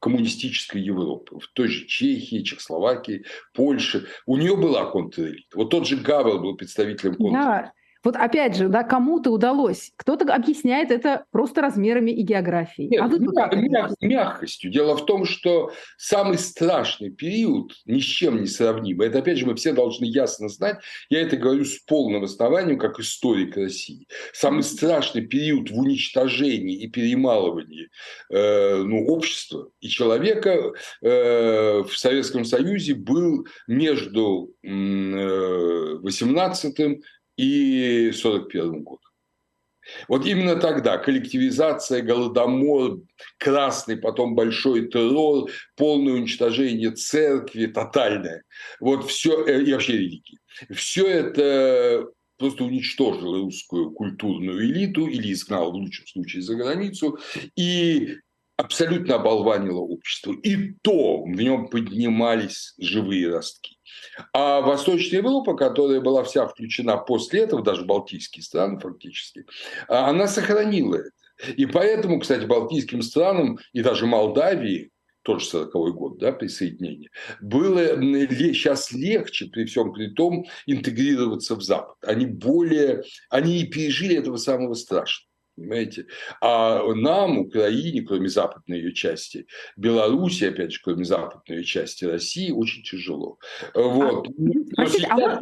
S3: коммунистической Европы, в той же Чехии, Чехословакии, Польше. У нее была контрэлита. Вот тот же Гавел был представителем контрэлиты.
S2: Вот опять же, да, кому-то удалось. Кто-то объясняет это просто размерами и географией.
S3: Нет, а вы мяг, мяг, мягкостью. Дело в том, что самый страшный период ни с чем не сравнимый. Это, опять же, мы все должны ясно знать. Я это говорю с полным основанием, как историк России. Самый страшный период в уничтожении и перемалывании э, ну, общества и человека э, в Советском Союзе был между э, 18 и 1941 год. Вот именно тогда коллективизация, голодомор, красный, потом большой террор, полное уничтожение церкви, тотальное. Вот все, э, и вообще религии. Все это просто уничтожило русскую культурную элиту или изгнало в лучшем случае за границу. И абсолютно оболванило общество. И то в нем поднимались живые ростки. А Восточная Европа, которая была вся включена после этого, даже балтийские страны фактически, а, она сохранила это. И поэтому, кстати, балтийским странам и даже Молдавии, тоже 40 год, да, присоединение, было сейчас легче при всем при том интегрироваться в Запад. Они более, они и пережили этого самого страшного. Понимаете? А нам, Украине, кроме западной ее части, Беларуси, опять же, кроме западной ее части России, очень тяжело. Вот. А,
S2: простите, а вот,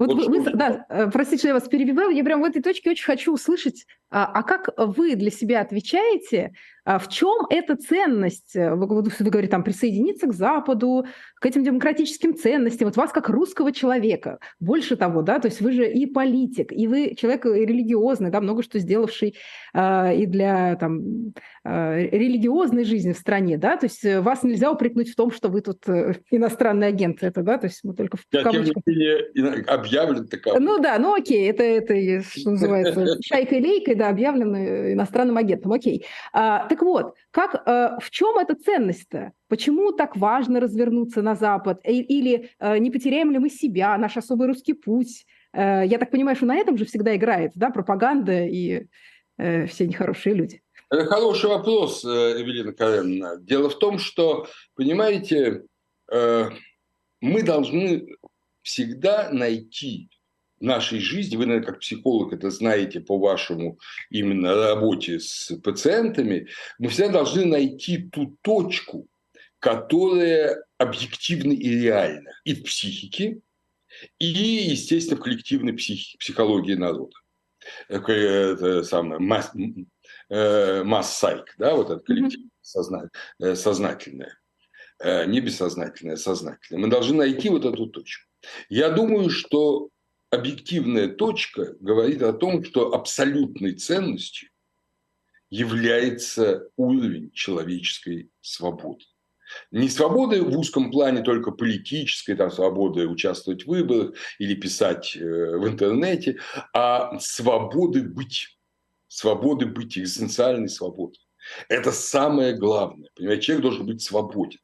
S2: вот вы, да, э, простите, что я вас перебиваю, я прям в этой точке очень хочу услышать, а, а как вы для себя отвечаете, а в чем эта ценность? Вы, вы, вы говорите, там, присоединиться к Западу, к этим демократическим ценностям, вот вас как русского человека. Больше того, да, то есть вы же и политик, и вы человек религиозный, да, много что сделавший э, и для там, э, религиозной жизни в стране, да, то есть вас нельзя упрекнуть в том, что вы тут иностранный агент, это, да, то есть мы только в
S3: Я, кавычках объявлен таковым.
S2: Ну да, ну окей, это, это что называется, *laughs* шайкой-лейкой, да, объявлен иностранным агентом, окей. А, так вот, как, а, в чем эта ценность-то? Почему так важно развернуться на Запад? Или а, не потеряем ли мы себя, наш особый русский путь? А, я так понимаю, что на этом же всегда играет, да, пропаганда и а, все нехорошие люди.
S3: Это хороший вопрос, э, Эвелина Каренина. Дело в том, что, понимаете, э, мы должны всегда найти в нашей жизни, вы, наверное, как психолог это знаете по вашему именно работе с пациентами, мы всегда должны найти ту точку, которая объективна и реальна и в психике, и, естественно, в коллективной психике, психологии народа. Это самое масс, э, масс-сайк, да, вот это коллективное сознательное. Э, не бессознательное, а сознательное. Мы должны найти вот эту точку. Я думаю, что объективная точка говорит о том, что абсолютной ценностью является уровень человеческой свободы. Не свободы в узком плане только политической, там свобода участвовать в выборах или писать э, в интернете, а свободы быть. Свободы быть, экзистенциальной свободы. Это самое главное. Понимаете, человек должен быть свободен.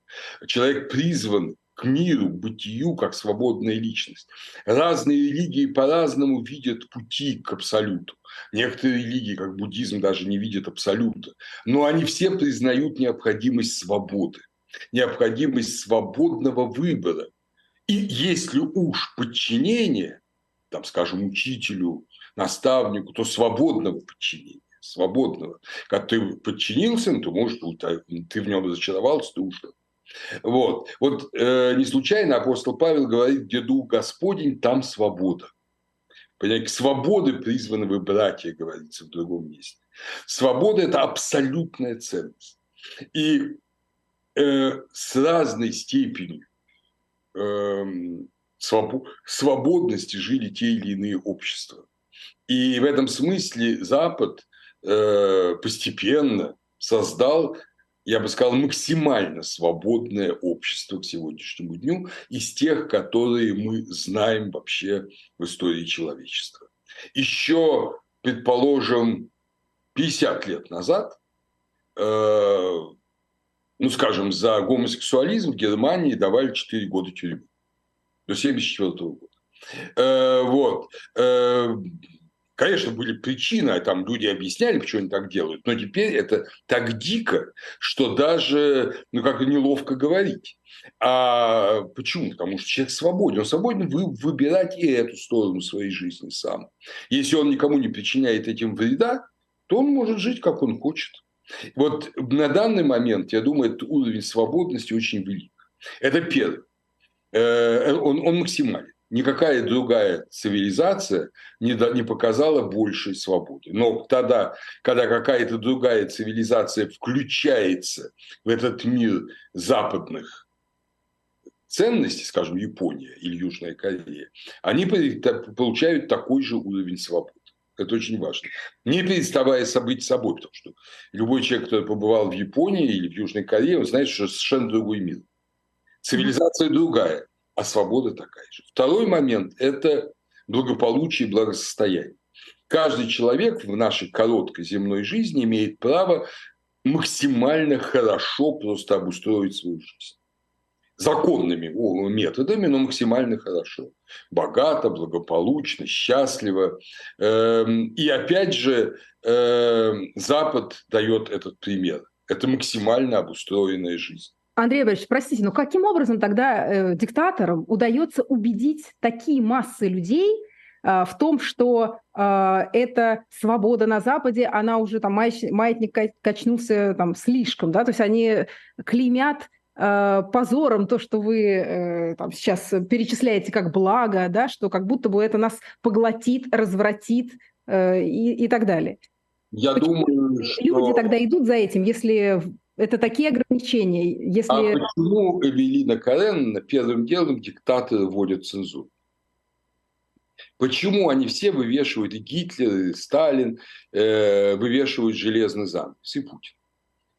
S3: Человек призван к миру, бытию, как свободная личность. Разные религии по-разному видят пути к абсолюту. Некоторые религии, как буддизм, даже не видят абсолюта. Но они все признают необходимость свободы, необходимость свободного выбора. И если уж подчинение, там, скажем, учителю, наставнику, то свободного подчинения свободного. Когда ты подчинился, то, может, ты в нем разочаровался, ты ушел. Вот, вот э, не случайно апостол Павел говорит, где дух Господень, там свобода. Понимаете, к свободе призваны вы братья, говорится в другом месте. Свобода – это абсолютная ценность. И э, с разной степенью э, свободности жили те или иные общества. И в этом смысле Запад э, постепенно создал, я бы сказал, максимально свободное общество к сегодняшнему дню из тех, которые мы знаем вообще в истории человечества. Еще, предположим, 50 лет назад, э, ну, скажем, за гомосексуализм в Германии давали 4 года тюрьмы до 1974 года. Э, вот. Э, конечно, были причины, там люди объясняли, почему они так делают, но теперь это так дико, что даже, ну, как неловко говорить. А почему? Потому что человек свободен. Он свободен вы, выбирать и эту сторону своей жизни сам. Если он никому не причиняет этим вреда, то он может жить, как он хочет. Вот на данный момент, я думаю, этот уровень свободности очень велик. Это первый. Э, он, он максимален. Никакая другая цивилизация не, до, не показала большей свободы. Но тогда, когда какая-то другая цивилизация включается в этот мир западных ценностей, скажем, Япония или Южная Корея, они получают такой же уровень свободы. Это очень важно. Не переставая быть собой, потому что любой человек, который побывал в Японии или в Южной Корее, он знает, что совершенно другой мир. Цивилизация другая, а свобода такая же. Второй момент – это благополучие и благосостояние. Каждый человек в нашей короткой земной жизни имеет право максимально хорошо просто обустроить свою жизнь. Законными методами, но максимально хорошо. Богато, благополучно, счастливо. Эм, и опять же, эм, Запад дает этот пример. Это максимально обустроенная жизнь.
S2: Андрей Иванович, простите, но каким образом тогда э, диктаторам удается убедить такие массы людей э, в том, что э, эта свобода на Западе, она уже там маятник качнулся там слишком, да, то есть они клеймят э, позором то, что вы э, там сейчас перечисляете как благо, да, что как будто бы это нас поглотит, развратит э, и, и так далее.
S3: Я Почему думаю, что...
S2: Люди тогда идут за этим, если это такие ограничения. Если...
S3: А почему Эвелина Каренина первым делом диктаторы вводят цензуру? Почему они все вывешивают, и Гитлер, и Сталин, э, вывешивают железный занавес, и Путин?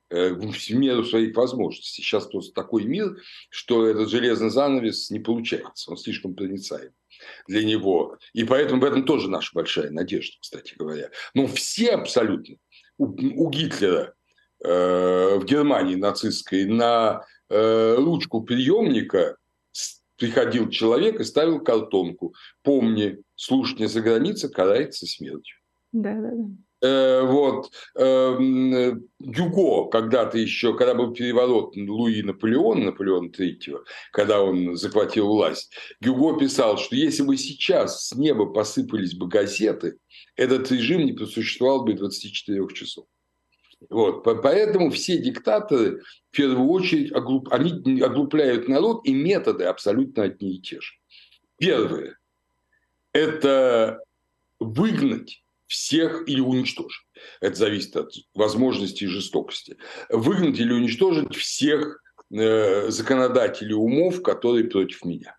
S3: Э, в меру своих возможностей. Сейчас просто такой мир, что этот железный занавес не получается, он слишком проницаем для него. И поэтому в этом тоже наша большая надежда, кстати говоря. Но все абсолютно у, у Гитлера в Германии нацистской на э, ручку приемника приходил человек и ставил картонку. Помни, слушание за границей карается смертью.
S2: Да, да, да.
S3: Э, вот. Э, Гюго, когда-то еще, когда был переворот Луи Наполеона, Наполеона III, когда он захватил власть, Гюго писал, что если бы сейчас с неба посыпались бы газеты, этот режим не просуществовал бы 24 часов. Вот. Поэтому все диктаторы в первую очередь оглуп... они оглупляют народ, и методы абсолютно одни и те же. Первое – это выгнать всех или уничтожить. Это зависит от возможности и жестокости. Выгнать или уничтожить всех э, законодателей умов, которые против меня.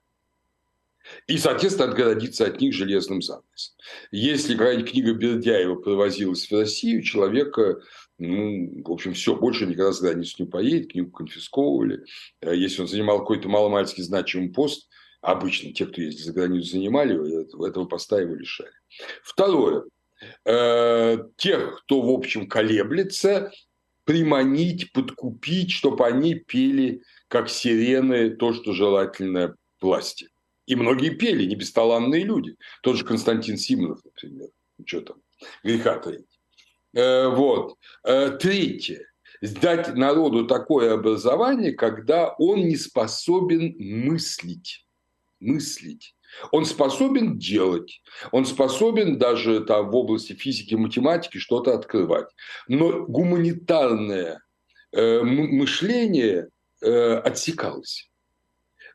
S3: И, соответственно, отгородиться от них железным занавесом. Если какая-нибудь книга Бердяева провозилась в Россию, человека ну, в общем, все, больше никогда границу не поедет, книгу конфисковывали. Э, если он занимал какой-то маломальский значимый пост, обычно те, кто ездил за границу, занимали, этого поста его лишали. Второе. Э, тех, кто, в общем, колеблется, приманить, подкупить, чтобы они пели, как сирены, то, что желательно власти. И многие пели, не бесталанные люди. Тот же Константин Симонов, например. Ну, что там, греха таить. Э, вот. Э, третье. Дать народу такое образование, когда он не способен мыслить. Мыслить. Он способен делать, он способен даже там, в области физики математики что-то открывать. Но гуманитарное э, мышление э, отсекалось.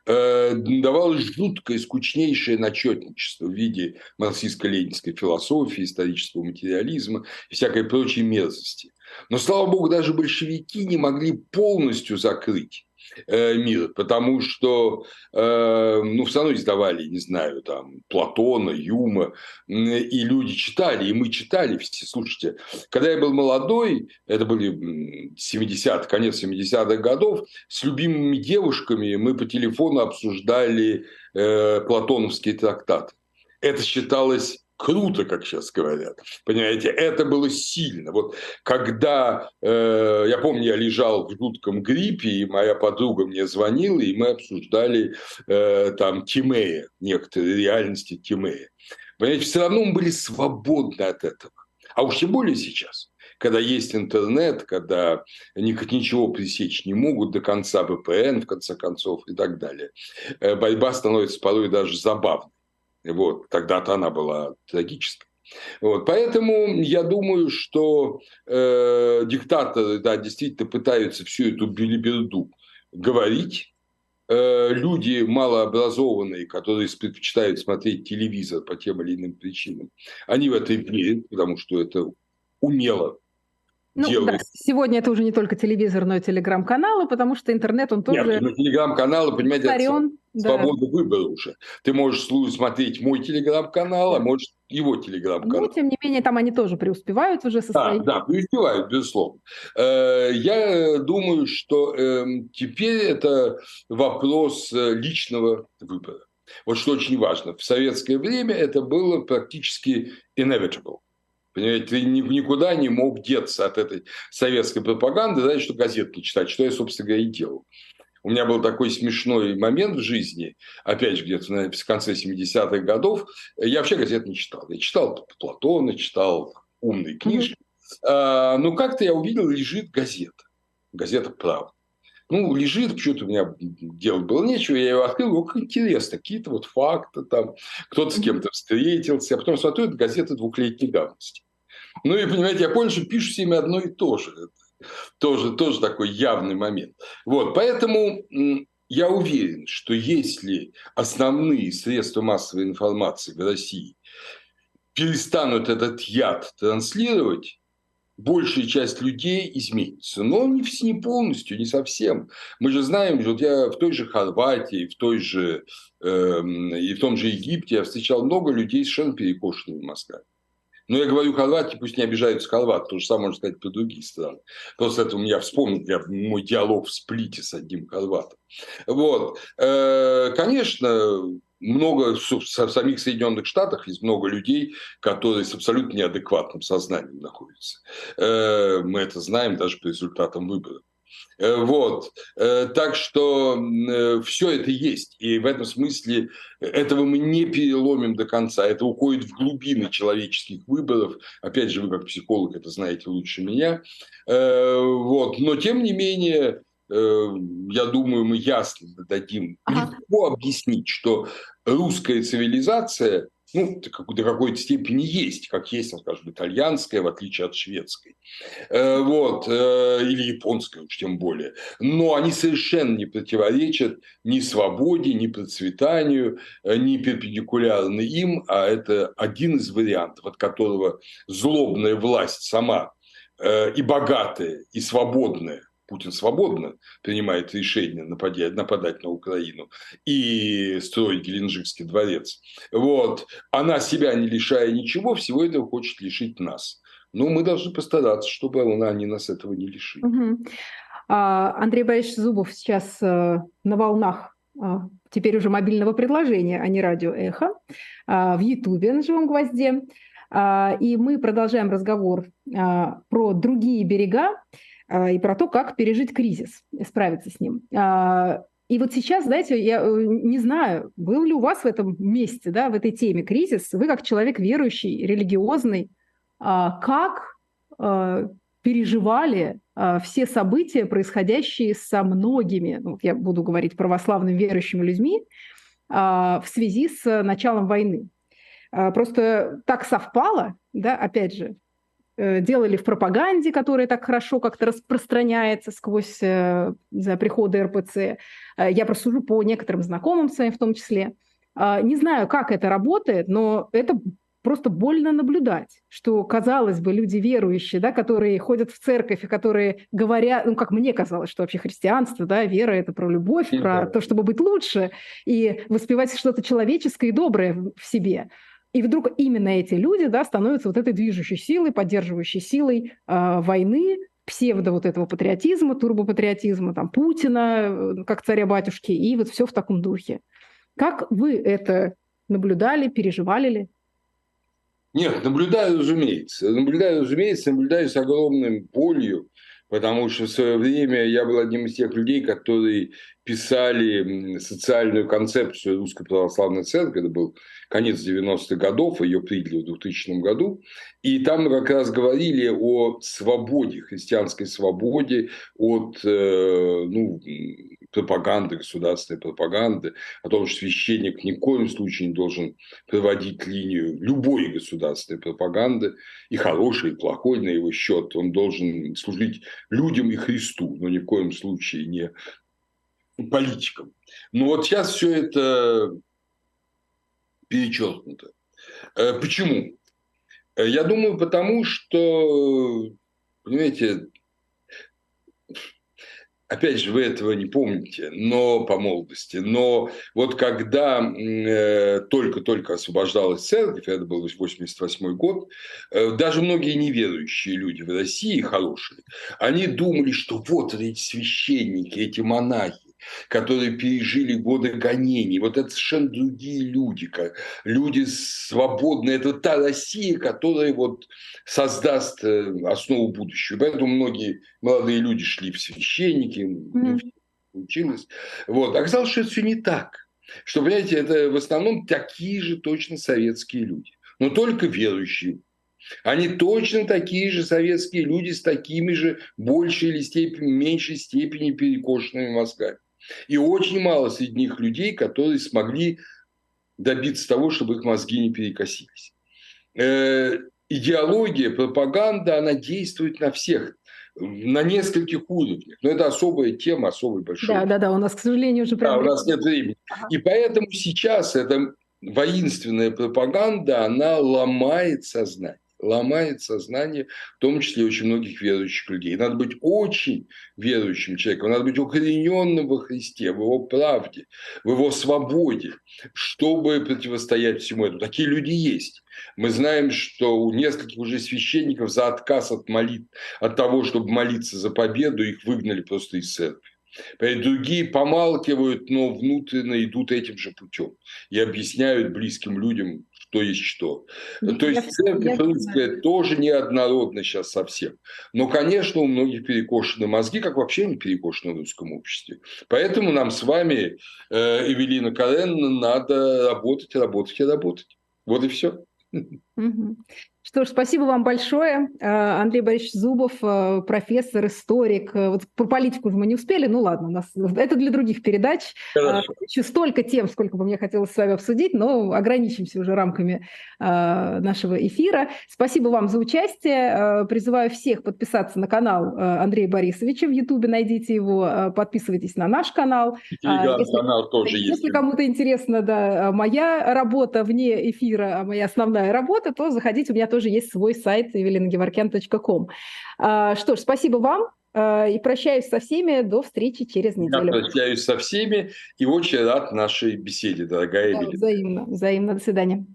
S3: Э, давалось жуткое, скучнейшее начетничество в виде марксистско-ленинской философии, исторического материализма и всякой прочей мерзости. Но, слава богу, даже большевики не могли полностью закрыть Э, мир, потому что, э, ну, все равно издавали, не знаю, там, Платона, Юма, и люди читали, и мы читали все. Слушайте, когда я был молодой, это были 70 конец 70-х годов, с любимыми девушками мы по телефону обсуждали э, платоновские трактаты. Это считалось круто, как сейчас говорят. Понимаете, это было сильно. Вот когда, э, я помню, я лежал в жутком гриппе, и моя подруга мне звонила, и мы обсуждали э, там Тимея, некоторые реальности Тимея. Понимаете, все равно мы были свободны от этого. А уж тем более сейчас когда есть интернет, когда ничего пресечь не могут до конца VPN, в конце концов, и так далее. Э, борьба становится порой даже забавной. Вот, тогда-то она была трагической. Вот, поэтому я думаю, что э, диктаторы да, действительно пытаются всю эту билиберду говорить. Э, люди малообразованные, которые предпочитают смотреть телевизор по тем или иным причинам, они в это верят, потому что это умело
S2: ну, делает. Да, сегодня это уже не только телевизор, но и телеграм-каналы, потому что интернет, он тоже... Нет,
S3: ну, телеграм-каналы, понимаете, Старен, это свобода да. выбора уже. Ты можешь смотреть мой телеграм-канал, а можешь его телеграм-канал. Ну,
S2: тем не менее, там они тоже преуспевают уже со
S3: да,
S2: своей...
S3: Да, преуспевают, безусловно. Э, я думаю, что эм, теперь это вопрос э, личного выбора. Вот что очень важно. В советское время это было практически inevitable. Понимаете, ты никуда не мог деться от этой советской пропаганды, знаешь, что газетки читать, что я, собственно говоря, и делал. У меня был такой смешной момент в жизни, опять же, где-то в конце 70-х годов. Я вообще газет не читал. Я читал Платона, читал умные книжки. Mm-hmm. А, но как-то я увидел, лежит газета. Газета «Правда». Ну, лежит, почему-то у меня делать было нечего, я его открыл, ну, интересно, какие-то вот факты там, кто-то с кем-то встретился, а потом смотрю, это газета двухлетней давности. Ну и, понимаете, я понял, что пишут всеми одно и то же. Тоже, тоже такой явный момент. Вот, поэтому я уверен, что если основные средства массовой информации в России перестанут этот яд транслировать, большая часть людей изменится. Но не, не полностью, не совсем. Мы же знаем, вот я в той же Хорватии, в той же, э, и в том же Египте я встречал много людей совершенно перекошенными мозгами. Но я говорю хорватки, пусть не обижаются хорваты, то же самое можно сказать про другие страны. Просто это у меня вспомнил я, мой диалог в сплите с одним хорватом. Вот. Э, конечно, много в самих Соединенных Штатах есть много людей, которые с абсолютно неадекватным сознанием находятся. Э, мы это знаем даже по результатам выборов. Э, вот. Э, так что э, все это есть. И в этом смысле этого мы не переломим до конца. Это уходит в глубины человеческих выборов. Опять же, вы как психолог это знаете лучше меня. Вот. Но тем не менее, я думаю, мы ясно дадим ага. легко объяснить, что русская цивилизация ну, до какой-то степени есть, как есть, скажем, итальянская, в отличие от шведской, э, вот, э, или японской уж тем более. Но они совершенно не противоречат ни свободе, ни процветанию, э, ни перпендикулярны им, а это один из вариантов, от которого злобная власть сама и богатая, и свободная Путин свободно принимает решение нападать, нападать на Украину и строить Геленджикский дворец. Вот. Она себя не лишая ничего, всего этого хочет лишить нас. Но мы должны постараться, чтобы она, они нас этого не лишили.
S2: Угу. Андрей Борисович Зубов сейчас э, на волнах а, теперь уже мобильного предложения, а не радио «Эхо», а, в Ютубе на «Живом гвозде». А, и мы продолжаем разговор про другие берега. А, и про то, как пережить кризис, справиться с ним. А, и вот сейчас, знаете, я э, не знаю, был ли у вас в этом месте, да, в этой теме кризис, вы как человек верующий, религиозный, а, как переживали все события, происходящие со многими, ну, я буду говорить православными верующими людьми, в связи с началом войны. Просто так совпало, да, опять же, э, делали в пропаганде, которая так хорошо как-то распространяется сквозь не знаю, приходы РПЦ. Я просто сужу по некоторым знакомым своим в том числе. Не знаю, как это работает, но это просто больно наблюдать, что, казалось бы, люди верующие, да, которые ходят в церковь и которые говорят, ну, как мне казалось, что вообще христианство, да, вера – это про любовь, mm-hmm. про то, чтобы быть лучше и воспевать что-то человеческое и доброе в себе. И вдруг именно эти люди, да, становятся вот этой движущей силой, поддерживающей силой э, войны, псевдо вот этого патриотизма, турбопатриотизма, там, Путина, э, как царя-батюшки, и вот все в таком духе. Как вы это наблюдали, переживали ли?
S3: Нет, наблюдаю, разумеется. Наблюдаю, разумеется, наблюдаю с огромным болью, потому что в свое время я был одним из тех людей, которые писали социальную концепцию Русской Православной Церкви, это был конец 90-х годов, ее приняли в 2000 году, и там мы как раз говорили о свободе, христианской свободе от э, ну, пропаганды, государственной пропаганды, о том, что священник ни в коем случае не должен проводить линию любой государственной пропаганды, и хорошей, и плохой на его счет. Он должен служить людям и Христу, но ни в коем случае не политикам. Но вот сейчас все это перечеркнуто. Э, почему? Э, я думаю, потому что, понимаете, опять же, вы этого не помните, но по молодости. Но вот когда э, только-только освобождалась церковь, это был 88 год, э, даже многие неверующие люди в России, хорошие, они думали, что вот эти священники, эти монахи, которые пережили годы гонений. Вот это совершенно другие люди, как люди свободные. Это та Россия, которая вот создаст э, основу будущего. Поэтому многие молодые люди шли в священники, mm-hmm. учились. Вот. Оказалось, что это все не так. Что, понимаете, это в основном такие же точно советские люди, но только верующие. Они точно такие же советские люди с такими же большей или степени, меньшей степени перекошенными мозгами. И очень мало среди них людей, которые смогли добиться того, чтобы их мозги не перекосились. Э, идеология, пропаганда, она действует на всех на нескольких уровнях. Но это особая тема, особый большой.
S2: Да, да, да, у нас, к сожалению, уже
S3: прям... Да, у нас нет времени. Ага. И поэтому сейчас эта воинственная пропаганда, она ломает сознание ломает сознание, в том числе очень многих верующих людей. Надо быть очень верующим человеком, надо быть укорененным во Христе, в его правде, в его свободе, чтобы противостоять всему этому. Такие люди есть. Мы знаем, что у нескольких уже священников за отказ от, молит... от того, чтобы молиться за победу, их выгнали просто из церкви. Другие помалкивают, но внутренне идут этим же путем и объясняют близким людям, что есть что. Ну, То есть церковь русская тоже неоднородна сейчас совсем. Но, конечно, у многих перекошены мозги, как вообще не перекошены в русском обществе. Поэтому нам с вами, э, Эвелина Карен, надо работать, работать и работать. Вот и все. *laughs*
S2: Что ж, спасибо вам большое. Э, Андрей Борисович Зубов, э, профессор, историк. Э, вот про политику мы не успели, ну ладно, у нас *laughs* это для других передач. Еще столько тем, сколько бы мне хотелось с вами обсудить, но ограничимся уже рамками нашего эфира. Спасибо вам за участие. Призываю всех подписаться на канал Андрея Борисовича в Ютубе, найдите его, подписывайтесь на наш канал.
S3: Телеграм-канал тоже
S2: если,
S3: есть.
S2: Если кому-то интересна да, моя работа вне эфира, а моя основная работа, то заходите, у меня тоже есть свой сайт evelinageворкян.ком. А, что ж, спасибо вам а, и прощаюсь со всеми. До встречи через неделю.
S3: Я прощаюсь со всеми и очень рад нашей беседе, дорогая да, Эвелина.
S2: Взаимно, взаимно. До свидания.